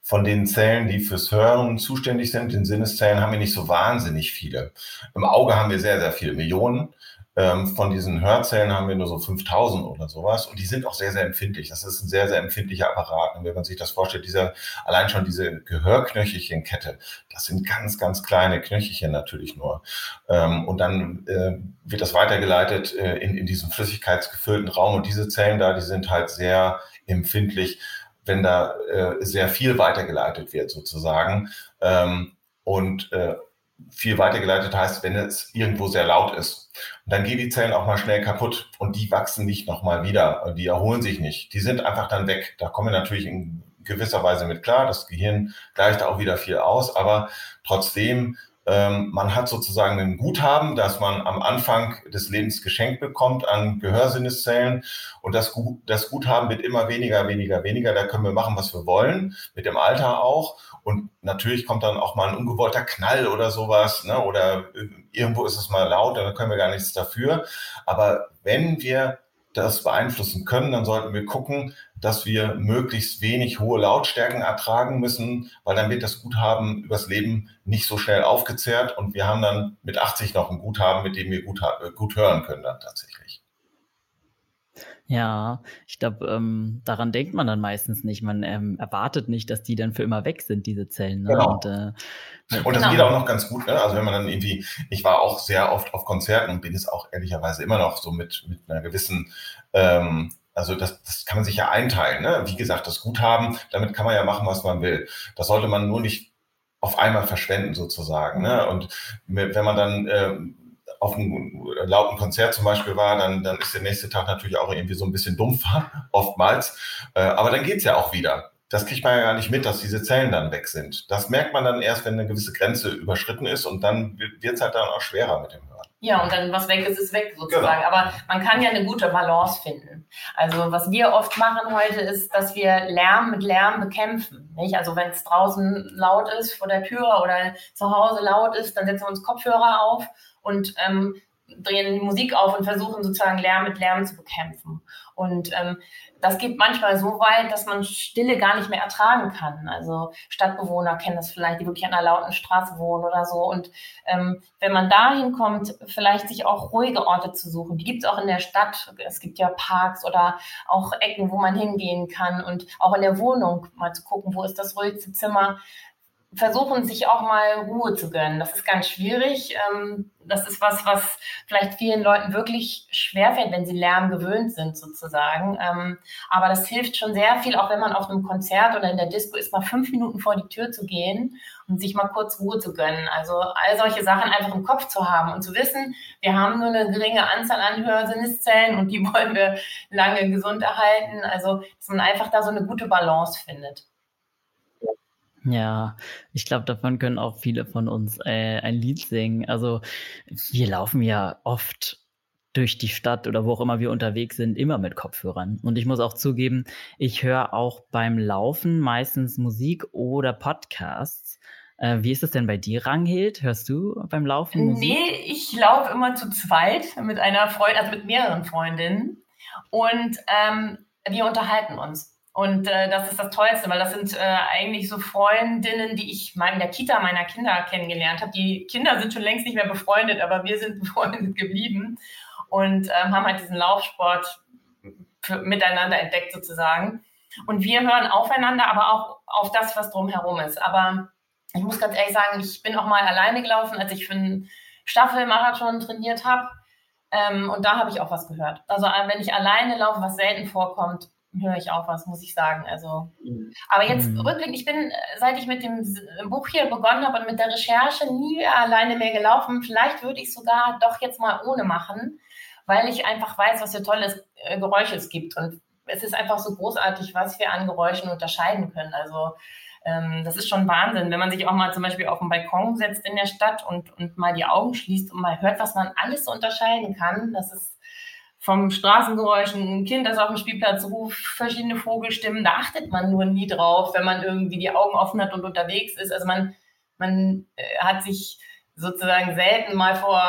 Von den Zellen, die fürs Hören zuständig sind, den Sinneszellen, haben wir nicht so wahnsinnig viele. Im Auge haben wir sehr, sehr viele Millionen. Ähm, von diesen Hörzellen haben wir nur so 5000 oder sowas und die sind auch sehr, sehr empfindlich. Das ist ein sehr, sehr empfindlicher Apparat. Und wenn man sich das vorstellt, dieser, allein schon diese Gehörknöchelchenkette, das sind ganz, ganz kleine Knöchelchen natürlich nur. Ähm, und dann äh, wird das weitergeleitet äh, in, in diesem flüssigkeitsgefüllten Raum und diese Zellen da, die sind halt sehr empfindlich, wenn da äh, sehr viel weitergeleitet wird sozusagen. Ähm, und äh, viel weitergeleitet heißt, wenn es irgendwo sehr laut ist. Und dann gehen die Zellen auch mal schnell kaputt und die wachsen nicht nochmal wieder. Die erholen sich nicht. Die sind einfach dann weg. Da kommen wir natürlich in gewisser Weise mit klar. Das Gehirn gleicht auch wieder viel aus, aber trotzdem man hat sozusagen ein Guthaben, das man am Anfang des Lebens geschenkt bekommt an Gehörsinneszellen. Und das, das Guthaben wird immer weniger, weniger, weniger. Da können wir machen, was wir wollen, mit dem Alter auch. Und natürlich kommt dann auch mal ein ungewollter Knall oder sowas, ne? oder irgendwo ist es mal laut, da können wir gar nichts dafür. Aber wenn wir das beeinflussen können, dann sollten wir gucken, dass wir möglichst wenig hohe Lautstärken ertragen müssen, weil dann wird das Guthaben übers Leben nicht so schnell aufgezehrt und wir haben dann mit 80 noch ein Guthaben, mit dem wir gut, gut hören können dann tatsächlich. Ja, ich glaube, ähm, daran denkt man dann meistens nicht. Man ähm, erwartet nicht, dass die dann für immer weg sind, diese Zellen. Ne? Genau. Und, äh, und das genau. geht auch noch ganz gut. Ne? Also wenn man dann irgendwie, ich war auch sehr oft auf Konzerten und bin es auch ehrlicherweise immer noch so mit, mit einer gewissen, ähm, also das, das kann man sich ja einteilen. Ne? Wie gesagt, das Guthaben, damit kann man ja machen, was man will. Das sollte man nur nicht auf einmal verschwenden sozusagen. Ne? Und wenn man dann ähm, auf einem lauten Konzert zum Beispiel war, dann, dann ist der nächste Tag natürlich auch irgendwie so ein bisschen dumpfer, oftmals. Äh, aber dann geht's ja auch wieder. Das kriegt man ja gar nicht mit, dass diese Zellen dann weg sind. Das merkt man dann erst, wenn eine gewisse Grenze überschritten ist und dann wird's halt dann auch schwerer mit dem Hören. Ja, und dann was weg ist, ist weg sozusagen. Genau. Aber man kann ja eine gute Balance finden. Also was wir oft machen heute ist, dass wir Lärm mit Lärm bekämpfen. Nicht? Also wenn es draußen laut ist vor der Tür oder zu Hause laut ist, dann setzen wir uns Kopfhörer auf und ähm, drehen Musik auf und versuchen sozusagen Lärm mit Lärm zu bekämpfen. Und ähm, das geht manchmal so weit, dass man Stille gar nicht mehr ertragen kann. Also Stadtbewohner kennen das vielleicht, die wirklich an einer lauten Straße wohnen oder so. Und ähm, wenn man dahin kommt, vielleicht sich auch ruhige Orte zu suchen. Die gibt es auch in der Stadt. Es gibt ja Parks oder auch Ecken, wo man hingehen kann. Und auch in der Wohnung mal zu gucken, wo ist das ruhigste Zimmer versuchen, sich auch mal Ruhe zu gönnen. Das ist ganz schwierig. Ähm, das ist was, was vielleicht vielen Leuten wirklich schwerfällt, wenn sie Lärm gewöhnt sind, sozusagen. Ähm, aber das hilft schon sehr viel, auch wenn man auf einem Konzert oder in der Disco ist, mal fünf Minuten vor die Tür zu gehen und sich mal kurz Ruhe zu gönnen. Also all solche Sachen einfach im Kopf zu haben und zu wissen, wir haben nur eine geringe Anzahl an Hörsinneszellen und die wollen wir lange gesund erhalten. Also, dass man einfach da so eine gute Balance findet. Ja, ich glaube, davon können auch viele von uns äh, ein Lied singen. Also wir laufen ja oft durch die Stadt oder wo auch immer wir unterwegs sind, immer mit Kopfhörern. Und ich muss auch zugeben, ich höre auch beim Laufen meistens Musik oder Podcasts. Äh, wie ist es denn bei dir, Ranghild? Hörst du beim Laufen Musik? Nee, ich laufe immer zu zweit mit einer Freundin, also mit mehreren Freundinnen. Und ähm, wir unterhalten uns. Und äh, das ist das Tollste, weil das sind äh, eigentlich so Freundinnen, die ich mal in der Kita meiner Kinder kennengelernt habe. Die Kinder sind schon längst nicht mehr befreundet, aber wir sind befreundet geblieben und ähm, haben halt diesen Laufsport für, miteinander entdeckt sozusagen. Und wir hören aufeinander, aber auch auf das, was drumherum ist. Aber ich muss ganz ehrlich sagen, ich bin auch mal alleine gelaufen, als ich für einen Staffelmarathon trainiert habe. Ähm, und da habe ich auch was gehört. Also äh, wenn ich alleine laufe, was selten vorkommt, höre ich auch was, muss ich sagen. Also, mhm. aber jetzt mhm. rückblickend, ich bin, seit ich mit dem Buch hier begonnen habe und mit der Recherche nie alleine mehr gelaufen. Vielleicht würde ich sogar doch jetzt mal ohne machen, weil ich einfach weiß, was für tolles äh, Geräusche es gibt. Und es ist einfach so großartig, was wir an Geräuschen unterscheiden können. Also ähm, das ist schon Wahnsinn, wenn man sich auch mal zum Beispiel auf den Balkon setzt in der Stadt und, und mal die Augen schließt und mal hört, was man alles so unterscheiden kann. Das ist vom Straßengeräuschen, ein Kind, das auf dem Spielplatz ruft, verschiedene Vogelstimmen, da achtet man nur nie drauf, wenn man irgendwie die Augen offen hat und unterwegs ist. Also man, man äh, hat sich sozusagen selten mal vor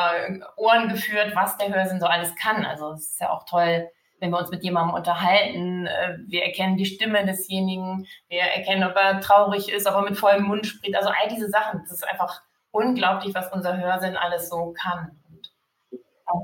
Ohren geführt, was der Hörsinn so alles kann. Also es ist ja auch toll, wenn wir uns mit jemandem unterhalten. Äh, wir erkennen die Stimme desjenigen, wir erkennen, ob er traurig ist, ob er mit vollem Mund spricht. Also all diese Sachen, das ist einfach unglaublich, was unser Hörsinn alles so kann.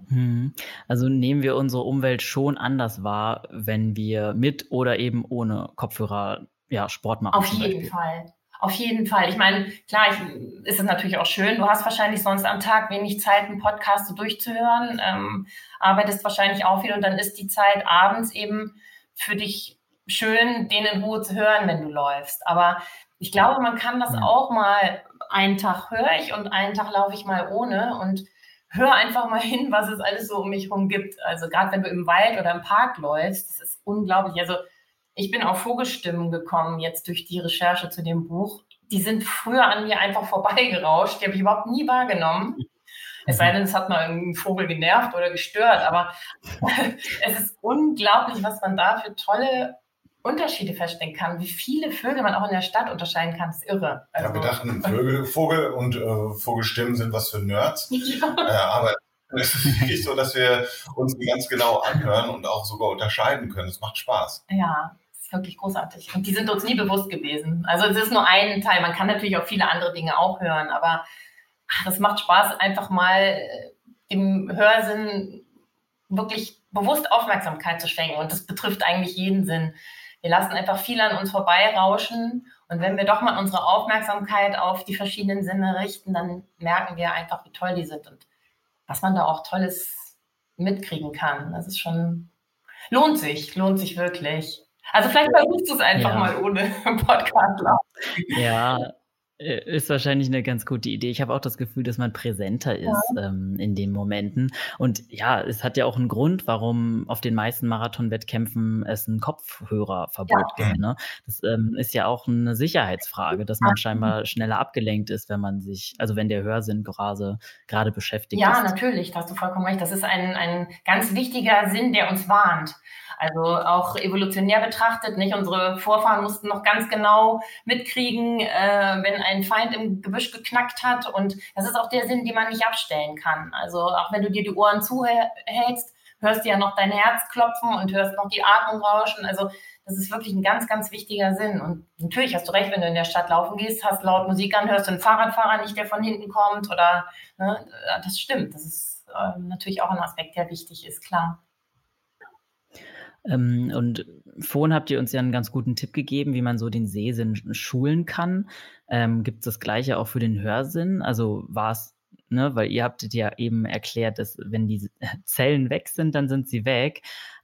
Mhm. Also nehmen wir unsere Umwelt schon anders wahr, wenn wir mit oder eben ohne Kopfhörer ja, Sport machen. Auf jeden. Fall. Auf jeden Fall. Ich meine, klar, ich, ist es natürlich auch schön. Du hast wahrscheinlich sonst am Tag wenig Zeit, einen Podcast so durchzuhören, ähm, arbeitest wahrscheinlich auch viel und dann ist die Zeit abends eben für dich schön, den in Ruhe zu hören, wenn du läufst. Aber ich glaube, man kann das ja. auch mal, einen Tag höre ich und einen Tag laufe ich mal ohne und hör einfach mal hin, was es alles so um mich herum gibt. Also gerade wenn du im Wald oder im Park läufst, das ist unglaublich. Also ich bin auf Vogelstimmen gekommen jetzt durch die Recherche zu dem Buch. Die sind früher an mir einfach vorbeigerauscht. Die habe ich überhaupt nie wahrgenommen. Es sei denn, es hat mal einen Vogel genervt oder gestört, aber es ist unglaublich, was man da für tolle Unterschiede feststellen kann, wie viele Vögel man auch in der Stadt unterscheiden kann, ist irre. Also, ja, wir dachten, Vögel, Vogel und äh, Vogelstimmen sind was für Nerds. Ja. Äh, aber es ist wirklich so, dass wir uns ganz genau anhören und auch sogar unterscheiden können. Es macht Spaß. Ja, ist wirklich großartig. Und die sind uns nie bewusst gewesen. Also es ist nur ein Teil. Man kann natürlich auch viele andere Dinge auch hören, aber das macht Spaß, einfach mal äh, dem Hörsinn wirklich bewusst Aufmerksamkeit zu schenken. Und das betrifft eigentlich jeden Sinn. Wir lassen einfach viel an uns vorbeirauschen. Und wenn wir doch mal unsere Aufmerksamkeit auf die verschiedenen Sinne richten, dann merken wir einfach, wie toll die sind und was man da auch Tolles mitkriegen kann. Das ist schon, lohnt sich, lohnt sich wirklich. Also vielleicht versuchst du es einfach ja. mal ohne Podcast. Ja, ist wahrscheinlich eine ganz gute Idee. Ich habe auch das Gefühl, dass man präsenter ist ja. ähm, in den Momenten. Und ja, es hat ja auch einen Grund, warum auf den meisten Marathon-Wettkämpfen es ein Kopfhörerverbot ja. gibt. Ne? Das ähm, ist ja auch eine Sicherheitsfrage, dass man scheinbar schneller abgelenkt ist, wenn man sich, also wenn der Hörsinn gerade, gerade beschäftigt ja, ist. Ja, natürlich, da hast du vollkommen recht. Das ist ein, ein ganz wichtiger Sinn, der uns warnt. Also auch evolutionär betrachtet, nicht? Unsere Vorfahren mussten noch ganz genau mitkriegen, äh, wenn ein Feind im Gebüsch geknackt hat. Und das ist auch der Sinn, den man nicht abstellen kann. Also auch wenn du dir die Ohren zuhältst, hörst du ja noch dein Herz klopfen und hörst noch die Atmung rauschen. Also das ist wirklich ein ganz, ganz wichtiger Sinn. Und natürlich hast du recht, wenn du in der Stadt laufen gehst, hast laut Musik an, hörst du einen Fahrradfahrer nicht, der von hinten kommt oder ne, das stimmt. Das ist äh, natürlich auch ein Aspekt, der wichtig ist, klar. Ähm, und vorhin habt ihr uns ja einen ganz guten Tipp gegeben, wie man so den Sehsinn schulen kann. Ähm, Gibt es das Gleiche auch für den Hörsinn? Also war es, ne, weil ihr habt ja eben erklärt, dass wenn die Zellen weg sind, dann sind sie weg.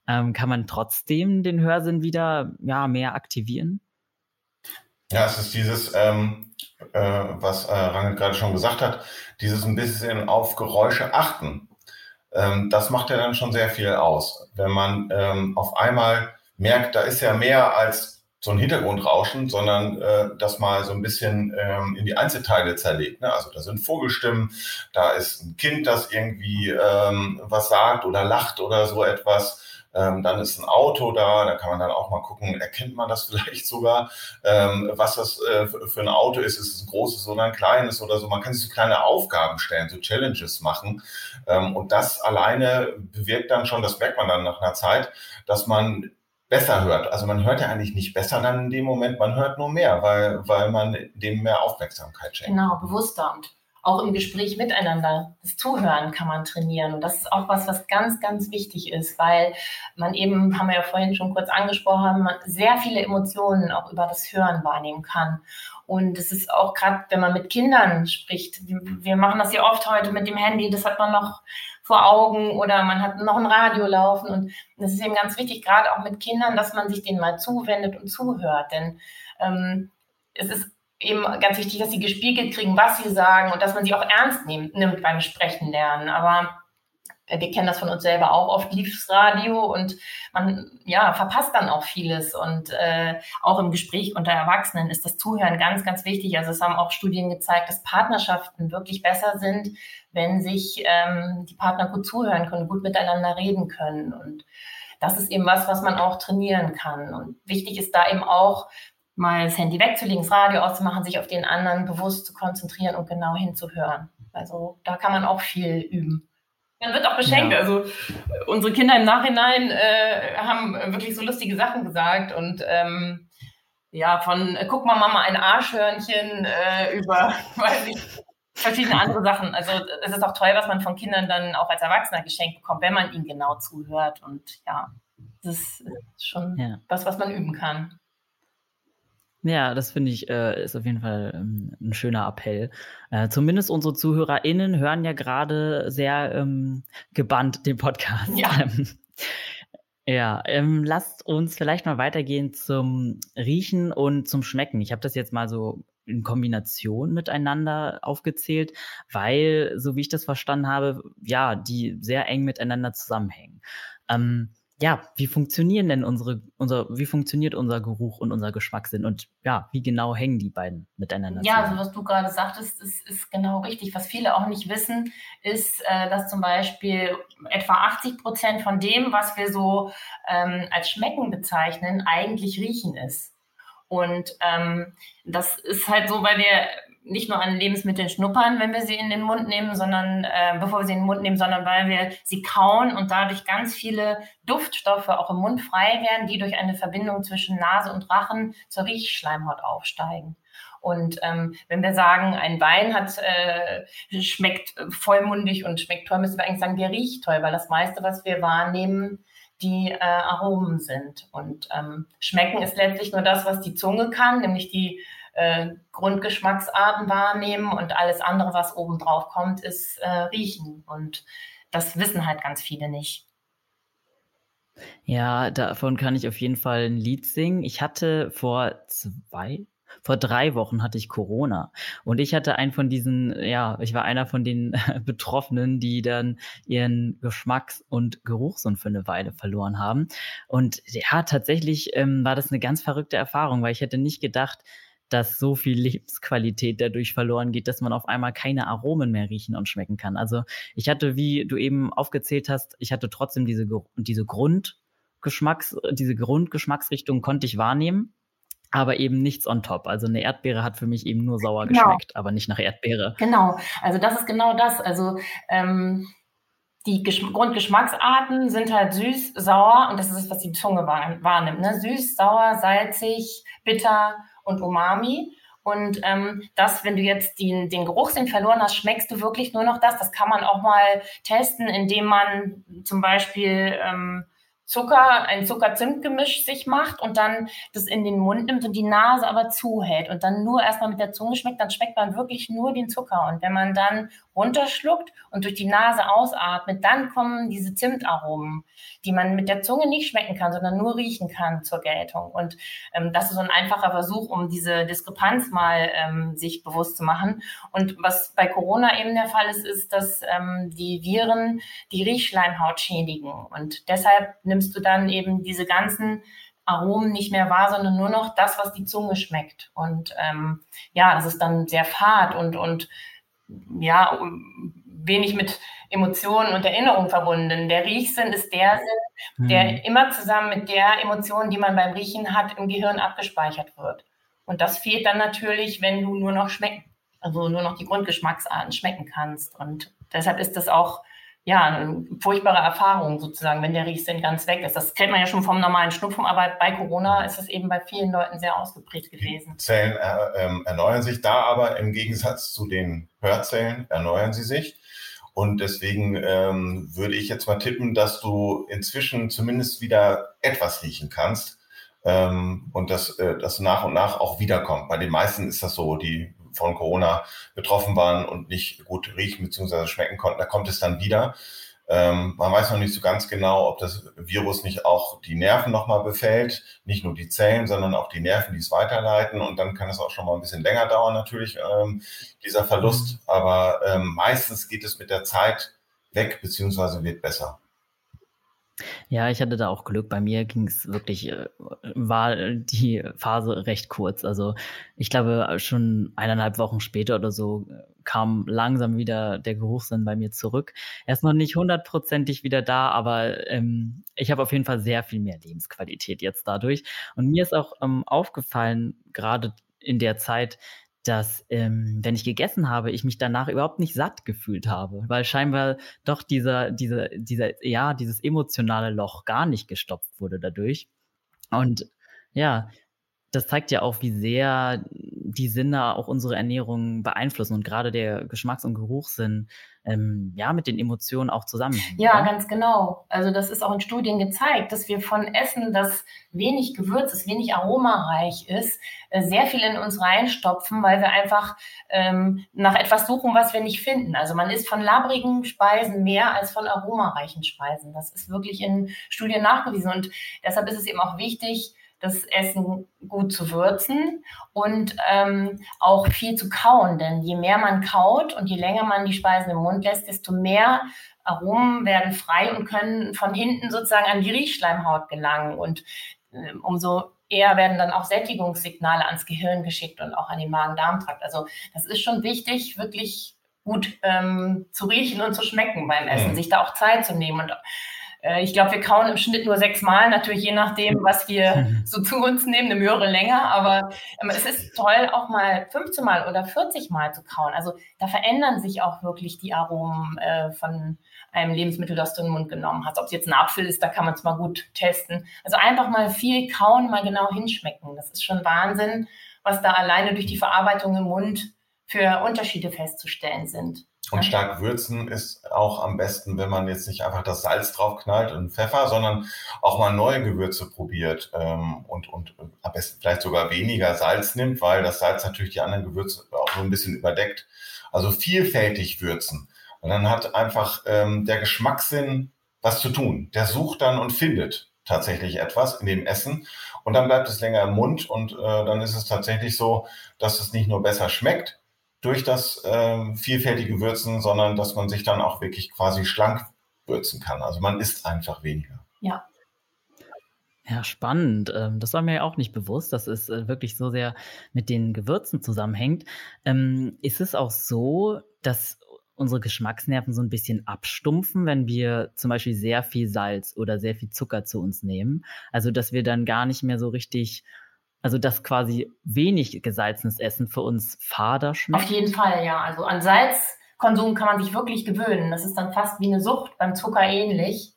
Ähm, kann man trotzdem den Hörsinn wieder ja, mehr aktivieren? Ja, es ist dieses, ähm, äh, was äh, Rangel gerade schon gesagt hat, dieses ein bisschen auf Geräusche achten. Ähm, das macht ja dann schon sehr viel aus. Wenn man ähm, auf einmal merkt, da ist ja mehr als so ein Hintergrundrauschen, sondern äh, das mal so ein bisschen ähm, in die Einzelteile zerlegt. Ne? Also da sind Vogelstimmen, da ist ein Kind, das irgendwie ähm, was sagt oder lacht oder so etwas. Ähm, dann ist ein Auto da, da kann man dann auch mal gucken, erkennt man das vielleicht sogar, ähm, was das äh, für ein Auto ist, ist es ein großes oder ein kleines oder so. Man kann sich so kleine Aufgaben stellen, so Challenges machen. Ähm, und das alleine bewirkt dann schon, das merkt man dann nach einer Zeit, dass man besser hört. Also man hört ja eigentlich nicht besser dann in dem Moment, man hört nur mehr, weil, weil man dem mehr Aufmerksamkeit schenkt. Genau, bewusster und auch im Gespräch miteinander. Das Zuhören kann man trainieren. Und das ist auch was, was ganz, ganz wichtig ist, weil man eben, haben wir ja vorhin schon kurz angesprochen, man sehr viele Emotionen auch über das Hören wahrnehmen kann. Und es ist auch gerade, wenn man mit Kindern spricht, wir machen das ja oft heute mit dem Handy, das hat man noch vor Augen oder man hat noch ein Radio laufen. Und das ist eben ganz wichtig, gerade auch mit Kindern, dass man sich denen mal zuwendet und zuhört. Denn ähm, es ist eben ganz wichtig, dass sie gespiegelt kriegen, was sie sagen und dass man sie auch ernst nimmt, nimmt beim Sprechen lernen. Aber äh, wir kennen das von uns selber auch, oft liefs Radio und man ja, verpasst dann auch vieles. Und äh, auch im Gespräch unter Erwachsenen ist das Zuhören ganz, ganz wichtig. Also es haben auch Studien gezeigt, dass Partnerschaften wirklich besser sind, wenn sich ähm, die Partner gut zuhören können, gut miteinander reden können. Und das ist eben was, was man auch trainieren kann. Und wichtig ist da eben auch, mal das Handy wegzulegen, das Radio auszumachen, sich auf den anderen bewusst zu konzentrieren und genau hinzuhören. Also da kann man auch viel üben. Man wird auch beschenkt. Ja. Also unsere Kinder im Nachhinein äh, haben wirklich so lustige Sachen gesagt und ähm, ja, von äh, guck mal Mama ein Arschhörnchen äh, über, weiß ich, verschiedene andere Sachen. Also es ist auch toll, was man von Kindern dann auch als Erwachsener geschenkt bekommt, wenn man ihnen genau zuhört. Und ja, das ist schon ja. was, was man üben kann. Ja, das finde ich, äh, ist auf jeden Fall ähm, ein schöner Appell. Äh, zumindest unsere ZuhörerInnen hören ja gerade sehr ähm, gebannt den Podcast. Ja. ja, ähm, lasst uns vielleicht mal weitergehen zum Riechen und zum Schmecken. Ich habe das jetzt mal so in Kombination miteinander aufgezählt, weil, so wie ich das verstanden habe, ja, die sehr eng miteinander zusammenhängen. Ähm, ja, wie funktionieren denn unsere, unser, wie funktioniert unser Geruch und unser Geschmackssinn und ja, wie genau hängen die beiden miteinander ja, zusammen? Ja, also was du gerade sagtest, ist, ist genau richtig. Was viele auch nicht wissen, ist, äh, dass zum Beispiel etwa 80 Prozent von dem, was wir so ähm, als Schmecken bezeichnen, eigentlich Riechen ist. Und ähm, das ist halt so, weil wir nicht nur an Lebensmitteln schnuppern, wenn wir sie in den Mund nehmen, sondern äh, bevor wir sie in den Mund nehmen, sondern weil wir sie kauen und dadurch ganz viele Duftstoffe auch im Mund frei werden, die durch eine Verbindung zwischen Nase und Rachen zur Riechschleimhaut aufsteigen. Und ähm, wenn wir sagen, ein Wein hat äh, schmeckt vollmundig und schmeckt toll, müssen wir eigentlich sagen, der riecht toll, weil das meiste, was wir wahrnehmen, die äh, Aromen sind. Und ähm, schmecken ist letztlich nur das, was die Zunge kann, nämlich die äh, Grundgeschmacksarten wahrnehmen und alles andere, was oben drauf kommt, ist äh, riechen. Und das wissen halt ganz viele nicht. Ja, davon kann ich auf jeden Fall ein Lied singen. Ich hatte vor zwei, vor drei Wochen hatte ich Corona und ich hatte einen von diesen, ja, ich war einer von den Betroffenen, die dann ihren Geschmacks- und Geruchssinn für eine Weile verloren haben. Und ja, tatsächlich ähm, war das eine ganz verrückte Erfahrung, weil ich hätte nicht gedacht, dass so viel Lebensqualität dadurch verloren geht, dass man auf einmal keine Aromen mehr riechen und schmecken kann. Also ich hatte, wie du eben aufgezählt hast, ich hatte trotzdem diese, diese Grundgeschmacks, diese Grundgeschmacksrichtung konnte ich wahrnehmen, aber eben nichts on top. Also eine Erdbeere hat für mich eben nur sauer genau. geschmeckt, aber nicht nach Erdbeere. Genau, also das ist genau das. Also ähm, die Gesch Grundgeschmacksarten sind halt süß, sauer und das ist es, was die Zunge wahrnimmt. Ne? Süß, sauer, salzig, bitter und Umami. Und ähm, das, wenn du jetzt den, den Geruchssinn verloren hast, schmeckst du wirklich nur noch das. Das kann man auch mal testen, indem man zum Beispiel ähm, Zucker, ein Zucker-Zimt-Gemisch sich macht und dann das in den Mund nimmt und die Nase aber zuhält und dann nur erstmal mit der Zunge schmeckt, dann schmeckt man wirklich nur den Zucker. Und wenn man dann runterschluckt und durch die Nase ausatmet, dann kommen diese Zimtaromen, die man mit der Zunge nicht schmecken kann, sondern nur riechen kann zur Geltung. Und ähm, das ist so ein einfacher Versuch, um diese Diskrepanz mal ähm, sich bewusst zu machen. Und was bei Corona eben der Fall ist, ist, dass ähm, die Viren die Riechschleimhaut schädigen. Und deshalb nimmst du dann eben diese ganzen Aromen nicht mehr wahr, sondern nur noch das, was die Zunge schmeckt. Und ähm, ja, das ist dann sehr fad und, und ja, wenig mit Emotionen und Erinnerungen verbunden. Der Riechsinn ist der Sinn, der mhm. immer zusammen mit der Emotion, die man beim Riechen hat, im Gehirn abgespeichert wird. Und das fehlt dann natürlich, wenn du nur noch schmecken, also nur noch die Grundgeschmacksarten schmecken kannst. Und deshalb ist das auch ja, eine furchtbare Erfahrung sozusagen, wenn der Riechsinn ganz weg ist. Das kennt man ja schon vom normalen Schnupfen, aber bei Corona ist es eben bei vielen Leuten sehr ausgeprägt gewesen. Die Zellen äh, äh, erneuern sich da aber im Gegensatz zu den Hörzellen erneuern sie sich. Und deswegen ähm, würde ich jetzt mal tippen, dass du inzwischen zumindest wieder etwas riechen kannst ähm, und dass äh, das nach und nach auch wiederkommt. Bei den meisten ist das so, die von Corona betroffen waren und nicht gut riechen bzw. schmecken konnten, da kommt es dann wieder. Ähm, man weiß noch nicht so ganz genau, ob das Virus nicht auch die Nerven nochmal befällt, nicht nur die Zellen, sondern auch die Nerven, die es weiterleiten. Und dann kann es auch schon mal ein bisschen länger dauern, natürlich, ähm, dieser Verlust. Aber ähm, meistens geht es mit der Zeit weg, beziehungsweise wird besser. Ja, ich hatte da auch Glück. Bei mir ging es wirklich, äh, war die Phase recht kurz. Also ich glaube, schon eineinhalb Wochen später oder so äh, kam langsam wieder der Geruchssinn bei mir zurück. Er ist noch nicht hundertprozentig wieder da, aber ähm, ich habe auf jeden Fall sehr viel mehr Lebensqualität jetzt dadurch. Und mir ist auch ähm, aufgefallen, gerade in der Zeit, dass, ähm, wenn ich gegessen habe, ich mich danach überhaupt nicht satt gefühlt habe, weil scheinbar doch dieser, dieser, dieser, ja, dieses emotionale Loch gar nicht gestopft wurde dadurch. Und ja, das zeigt ja auch, wie sehr die Sinne auch unsere Ernährung beeinflussen und gerade der Geschmacks- und Geruchssinn ähm, ja mit den Emotionen auch zusammenhängen. Ja, oder? ganz genau. Also das ist auch in Studien gezeigt, dass wir von Essen, das wenig Gewürz ist, wenig aromareich ist, äh, sehr viel in uns reinstopfen, weil wir einfach ähm, nach etwas suchen, was wir nicht finden. Also man isst von labrigen Speisen mehr als von aromareichen Speisen. Das ist wirklich in Studien nachgewiesen und deshalb ist es eben auch wichtig, das Essen gut zu würzen und ähm, auch viel zu kauen. Denn je mehr man kaut und je länger man die Speisen im Mund lässt, desto mehr Aromen werden frei und können von hinten sozusagen an die Riechschleimhaut gelangen. Und äh, umso eher werden dann auch Sättigungssignale ans Gehirn geschickt und auch an den Magen-Darm-Trakt. Also das ist schon wichtig, wirklich gut ähm, zu riechen und zu schmecken beim Essen, mhm. sich da auch Zeit zu nehmen und ich glaube, wir kauen im Schnitt nur sechsmal, natürlich je nachdem, was wir so zu uns nehmen, eine höhere Länge. Aber ähm, es ist toll, auch mal 15 Mal oder 40 Mal zu kauen. Also da verändern sich auch wirklich die Aromen äh, von einem Lebensmittel, das du in den Mund genommen hast. Ob es jetzt ein Apfel ist, da kann man es mal gut testen. Also einfach mal viel kauen, mal genau hinschmecken. Das ist schon Wahnsinn, was da alleine durch die Verarbeitung im Mund für Unterschiede festzustellen sind. Und stark würzen ist auch am besten, wenn man jetzt nicht einfach das Salz draufknallt und Pfeffer, sondern auch mal neue Gewürze probiert ähm, und, und am besten vielleicht sogar weniger Salz nimmt, weil das Salz natürlich die anderen Gewürze auch so ein bisschen überdeckt. Also vielfältig würzen. Und dann hat einfach ähm, der Geschmackssinn was zu tun. Der sucht dann und findet tatsächlich etwas in dem Essen und dann bleibt es länger im Mund und äh, dann ist es tatsächlich so, dass es nicht nur besser schmeckt, durch das äh, vielfältige Würzen, sondern dass man sich dann auch wirklich quasi schlank würzen kann. Also man isst einfach weniger. Ja. Ja, spannend. Ähm, das war mir ja auch nicht bewusst, dass es äh, wirklich so sehr mit den Gewürzen zusammenhängt. Ähm, ist es auch so, dass unsere Geschmacksnerven so ein bisschen abstumpfen, wenn wir zum Beispiel sehr viel Salz oder sehr viel Zucker zu uns nehmen? Also, dass wir dann gar nicht mehr so richtig also, dass quasi wenig gesalzenes Essen für uns fader schmeckt? Auf jeden Fall, ja. Also an Salzkonsum kann man sich wirklich gewöhnen. Das ist dann fast wie eine Sucht, beim Zucker ähnlich.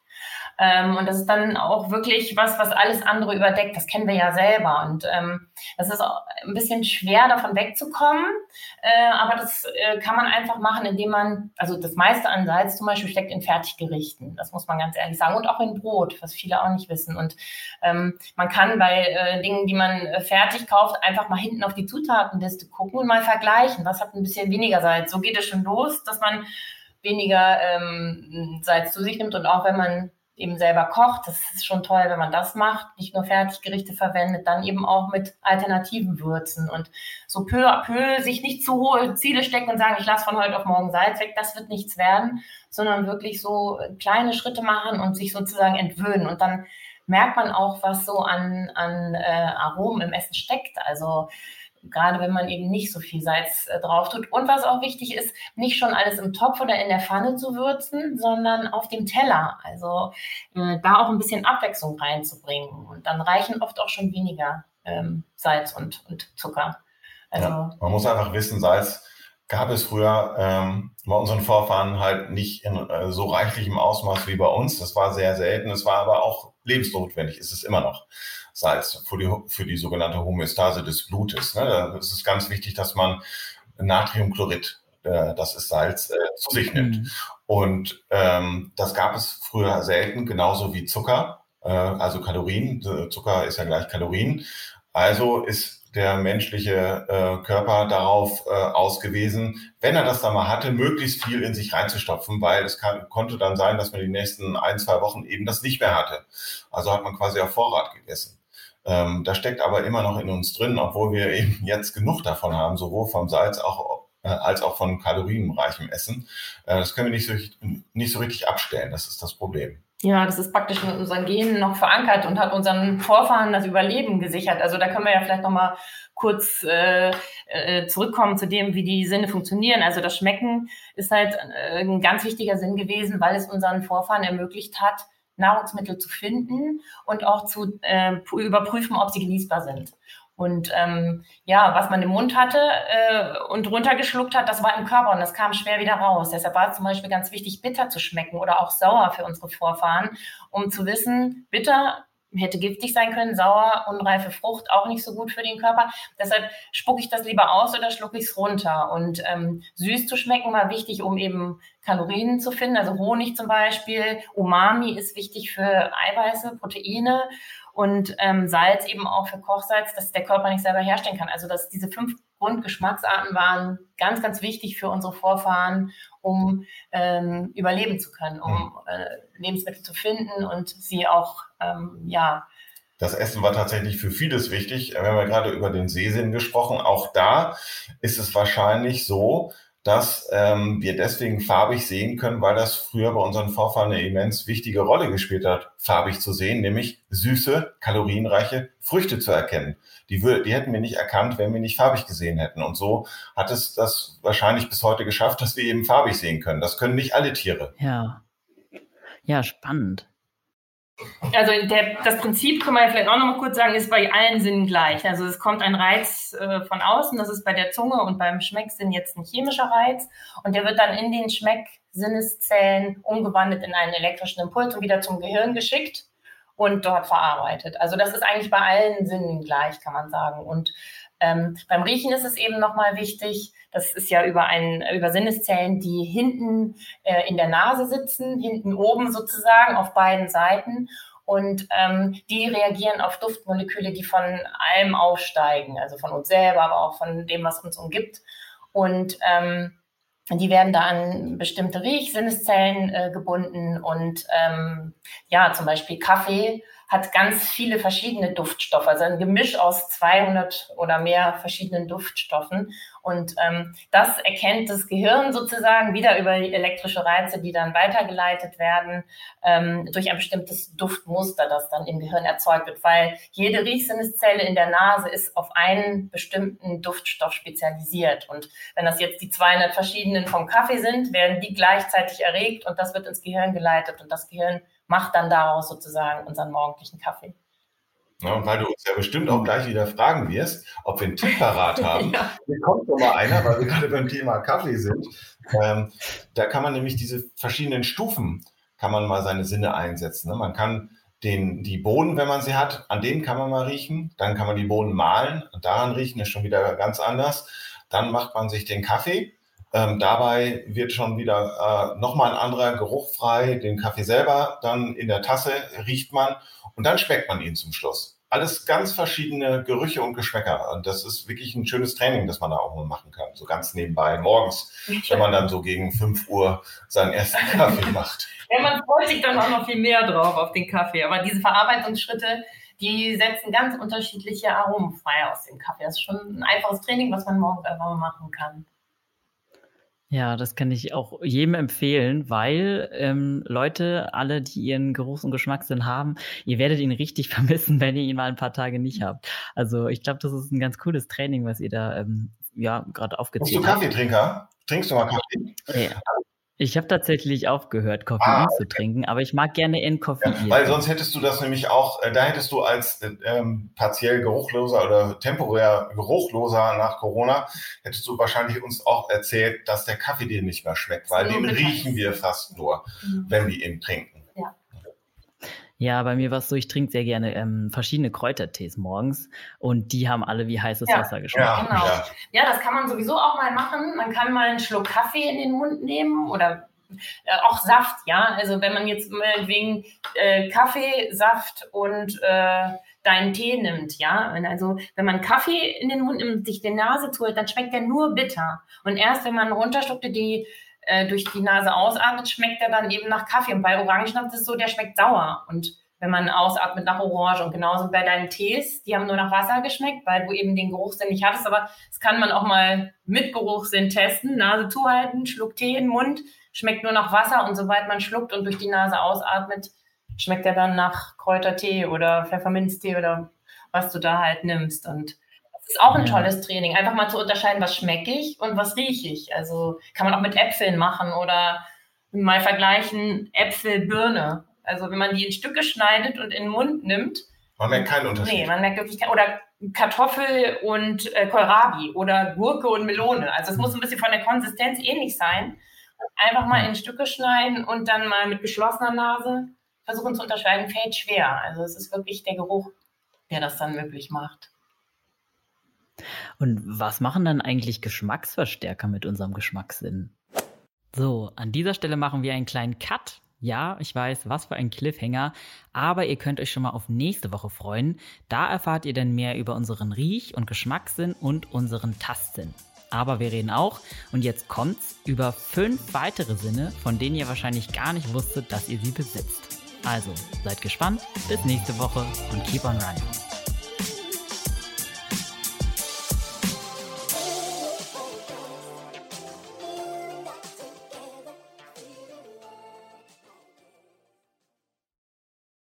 Ähm, und das ist dann auch wirklich was, was alles andere überdeckt. Das kennen wir ja selber. Und ähm, das ist auch ein bisschen schwer, davon wegzukommen. Äh, aber das äh, kann man einfach machen, indem man, also das meiste an Salz zum Beispiel steckt in Fertiggerichten. Das muss man ganz ehrlich sagen. Und auch in Brot, was viele auch nicht wissen. Und ähm, man kann bei äh, Dingen, die man äh, fertig kauft, einfach mal hinten auf die Zutatenliste gucken und mal vergleichen. Was hat ein bisschen weniger Salz? So geht es schon los, dass man weniger ähm, Salz zu sich nimmt und auch wenn man eben selber kocht. Das ist schon toll, wenn man das macht, nicht nur Fertiggerichte verwendet, dann eben auch mit alternativen Würzen und so peu à peu sich nicht zu hohe Ziele stecken und sagen, ich lasse von heute auf morgen Salz weg, das wird nichts werden, sondern wirklich so kleine Schritte machen und sich sozusagen entwöhnen und dann merkt man auch, was so an, an äh, Aromen im Essen steckt. Also gerade wenn man eben nicht so viel Salz äh, drauf tut. Und was auch wichtig ist, nicht schon alles im Topf oder in der Pfanne zu würzen, sondern auf dem Teller. Also äh, da auch ein bisschen Abwechslung reinzubringen. Und dann reichen oft auch schon weniger ähm, Salz und, und Zucker. Also, ja, man muss einfach wissen, Salz gab es früher ähm, bei unseren Vorfahren halt nicht in äh, so reichlichem Ausmaß wie bei uns. Das war sehr selten. Es war aber auch lebensnotwendig, ist es immer noch. Salz für die, für die sogenannte Homöostase des Blutes. Ne? Da ist es ganz wichtig, dass man Natriumchlorid, äh, das ist Salz, äh, zu sich nimmt. Mhm. Und ähm, das gab es früher selten, genauso wie Zucker, äh, also Kalorien. Zucker ist ja gleich Kalorien. Also ist der menschliche äh, Körper darauf äh, ausgewiesen, wenn er das da mal hatte, möglichst viel in sich reinzustopfen, weil es kann, konnte dann sein, dass man die nächsten ein, zwei Wochen eben das nicht mehr hatte. Also hat man quasi auf Vorrat gegessen. Ähm, da steckt aber immer noch in uns drin, obwohl wir eben jetzt genug davon haben, sowohl vom Salz auch, äh, als auch von kalorienreichem Essen. Äh, das können wir nicht so, nicht so richtig abstellen. Das ist das Problem. Ja, das ist praktisch in unseren Genen noch verankert und hat unseren Vorfahren das Überleben gesichert. Also da können wir ja vielleicht noch mal kurz äh, äh, zurückkommen zu dem, wie die Sinne funktionieren. Also das Schmecken ist halt äh, ein ganz wichtiger Sinn gewesen, weil es unseren Vorfahren ermöglicht hat, Nahrungsmittel zu finden und auch zu äh, überprüfen, ob sie genießbar sind. Und ähm, ja, was man im Mund hatte äh, und runtergeschluckt hat, das war im Körper und das kam schwer wieder raus. Deshalb war es zum Beispiel ganz wichtig, bitter zu schmecken oder auch sauer für unsere Vorfahren, um zu wissen, bitter hätte giftig sein können, sauer, unreife Frucht, auch nicht so gut für den Körper. Deshalb spucke ich das lieber aus oder schlucke ich es runter. Und ähm, süß zu schmecken war wichtig, um eben Kalorien zu finden. Also Honig zum Beispiel, Umami ist wichtig für Eiweiße, Proteine und ähm, Salz eben auch für Kochsalz, dass der Körper nicht selber herstellen kann. Also dass diese fünf Grundgeschmacksarten waren ganz, ganz wichtig für unsere Vorfahren, um ähm, überleben zu können, um mhm. äh, Lebensmittel zu finden und sie auch, ähm, ja. Das Essen war tatsächlich für vieles wichtig. Wir haben ja gerade über den Sehsinn gesprochen. Auch da ist es wahrscheinlich so, dass ähm, wir deswegen farbig sehen können, weil das früher bei unseren Vorfahren eine immens wichtige Rolle gespielt hat, farbig zu sehen, nämlich süße, kalorienreiche Früchte zu erkennen. Die, die hätten wir nicht erkannt, wenn wir nicht farbig gesehen hätten. Und so hat es das wahrscheinlich bis heute geschafft, dass wir eben farbig sehen können. Das können nicht alle Tiere. Ja. Ja, spannend. Also der, das Prinzip, kann man ja vielleicht auch noch mal kurz sagen, ist bei allen Sinnen gleich. Also es kommt ein Reiz äh, von außen, das ist bei der Zunge und beim Schmecksinn jetzt ein chemischer Reiz und der wird dann in den Schmecksinneszellen umgewandelt in einen elektrischen Impuls und wieder zum Gehirn geschickt und dort verarbeitet. Also das ist eigentlich bei allen Sinnen gleich, kann man sagen. Und ähm, beim Riechen ist es eben nochmal wichtig, das ist ja über, ein, über Sinneszellen, die hinten äh, in der Nase sitzen, hinten oben sozusagen auf beiden Seiten. Und ähm, die reagieren auf Duftmoleküle, die von allem aufsteigen, also von uns selber, aber auch von dem, was uns umgibt. Und ähm, die werden da an bestimmte Riechsinneszellen äh, gebunden und ähm, ja, zum Beispiel Kaffee hat ganz viele verschiedene Duftstoffe, also ein Gemisch aus 200 oder mehr verschiedenen Duftstoffen. Und ähm, das erkennt das Gehirn sozusagen wieder über elektrische Reize, die dann weitergeleitet werden, ähm, durch ein bestimmtes Duftmuster, das dann im Gehirn erzeugt wird, weil jede Riechsinneszelle in der Nase ist auf einen bestimmten Duftstoff spezialisiert. Und wenn das jetzt die 200 verschiedenen vom Kaffee sind, werden die gleichzeitig erregt und das wird ins Gehirn geleitet und das Gehirn macht dann daraus sozusagen unseren morgendlichen Kaffee. Ja, und weil du uns ja bestimmt auch gleich wieder fragen wirst, ob wir einen Tipp parat haben. ja. Hier kommt schon mal einer, weil wir gerade beim Thema Kaffee sind. Ähm, da kann man nämlich diese verschiedenen Stufen kann man mal seine Sinne einsetzen. Ne? Man kann den, die Bohnen, wenn man sie hat, an denen kann man mal riechen. Dann kann man die Bohnen mahlen und daran riechen ist schon wieder ganz anders. Dann macht man sich den Kaffee. Ähm, dabei wird schon wieder äh, nochmal ein anderer Geruch frei. Den Kaffee selber dann in der Tasse riecht man und dann schmeckt man ihn zum Schluss alles ganz verschiedene Gerüche und Geschmäcker. Und das ist wirklich ein schönes Training, das man da auch mal machen kann. So ganz nebenbei morgens, wenn man dann so gegen 5 Uhr seinen ersten Kaffee macht. Ja, man freut sich dann auch noch viel mehr drauf auf den Kaffee. Aber diese Verarbeitungsschritte, die setzen ganz unterschiedliche Aromen frei aus dem Kaffee. Das ist schon ein einfaches Training, was man morgens einfach mal machen kann. Ja, das kann ich auch jedem empfehlen, weil ähm, Leute, alle, die ihren Geruchs- und Geschmackssinn haben, ihr werdet ihn richtig vermissen, wenn ihr ihn mal ein paar Tage nicht habt. Also ich glaube, das ist ein ganz cooles Training, was ihr da ähm, ja gerade aufgezählt habt. Bist du Kaffeetrinker? Trinkst du mal Kaffee? Ja. Ich habe tatsächlich aufgehört, Koffein ah, okay. zu trinken, aber ich mag gerne in Koffein. Ja, weil sonst hättest du das nämlich auch, äh, da hättest du als äh, ähm, partiell geruchloser oder temporär geruchloser nach Corona, hättest du wahrscheinlich uns auch erzählt, dass der Kaffee dir nicht mehr schmeckt, weil den riechen wir fast nur, mhm. wenn wir ihn trinken. Ja, bei mir war es so, ich trinke sehr gerne ähm, verschiedene Kräutertees morgens und die haben alle wie heißes ja, Wasser geschmeckt. Ja, genau. Ja. ja, das kann man sowieso auch mal machen. Man kann mal einen Schluck Kaffee in den Mund nehmen oder äh, auch Saft, ja. Also wenn man jetzt wegen äh, Kaffee, Saft und äh, deinen Tee nimmt, ja. Also wenn man Kaffee in den Mund nimmt und sich die Nase zuhält, dann schmeckt der nur bitter. Und erst wenn man runterschluckte, die äh, durch die Nase ausatmet, schmeckt er dann eben nach Kaffee. Und bei Orangenschnaps ist es so, der schmeckt sauer. Und wenn man ausatmet nach Orange und genauso bei deinen Tees, die haben nur nach Wasser geschmeckt, weil du eben den Geruchssinn nicht hattest. Aber das kann man auch mal mit Geruchssinn testen. Nase zuhalten, Schluck Tee in den Mund, schmeckt nur nach Wasser und sobald man schluckt und durch die Nase ausatmet, schmeckt er dann nach Kräutertee oder Pfefferminztee oder was du da halt nimmst. Und das ist auch ein tolles Training, einfach mal zu unterscheiden, was schmecke ich und was rieche ich. Also kann man auch mit Äpfeln machen oder mal vergleichen Äpfel, Birne. Also wenn man die in Stücke schneidet und in den Mund nimmt. Man merkt keinen Unterschied. Nee, man merkt wirklich keinen. Oder Kartoffel und äh, Kohlrabi oder Gurke und Melone. Also es muss ein bisschen von der Konsistenz ähnlich sein. Einfach mal in Stücke schneiden und dann mal mit geschlossener Nase versuchen zu unterscheiden, fällt schwer. Also es ist wirklich der Geruch, der das dann möglich macht. Und was machen dann eigentlich Geschmacksverstärker mit unserem Geschmackssinn? So, an dieser Stelle machen wir einen kleinen Cut. Ja, ich weiß, was für ein Cliffhanger, aber ihr könnt euch schon mal auf nächste Woche freuen. Da erfahrt ihr dann mehr über unseren Riech- und Geschmackssinn und unseren Tastsinn. Aber wir reden auch, und jetzt kommt's, über fünf weitere Sinne, von denen ihr wahrscheinlich gar nicht wusstet, dass ihr sie besitzt. Also, seid gespannt, bis nächste Woche und keep on running.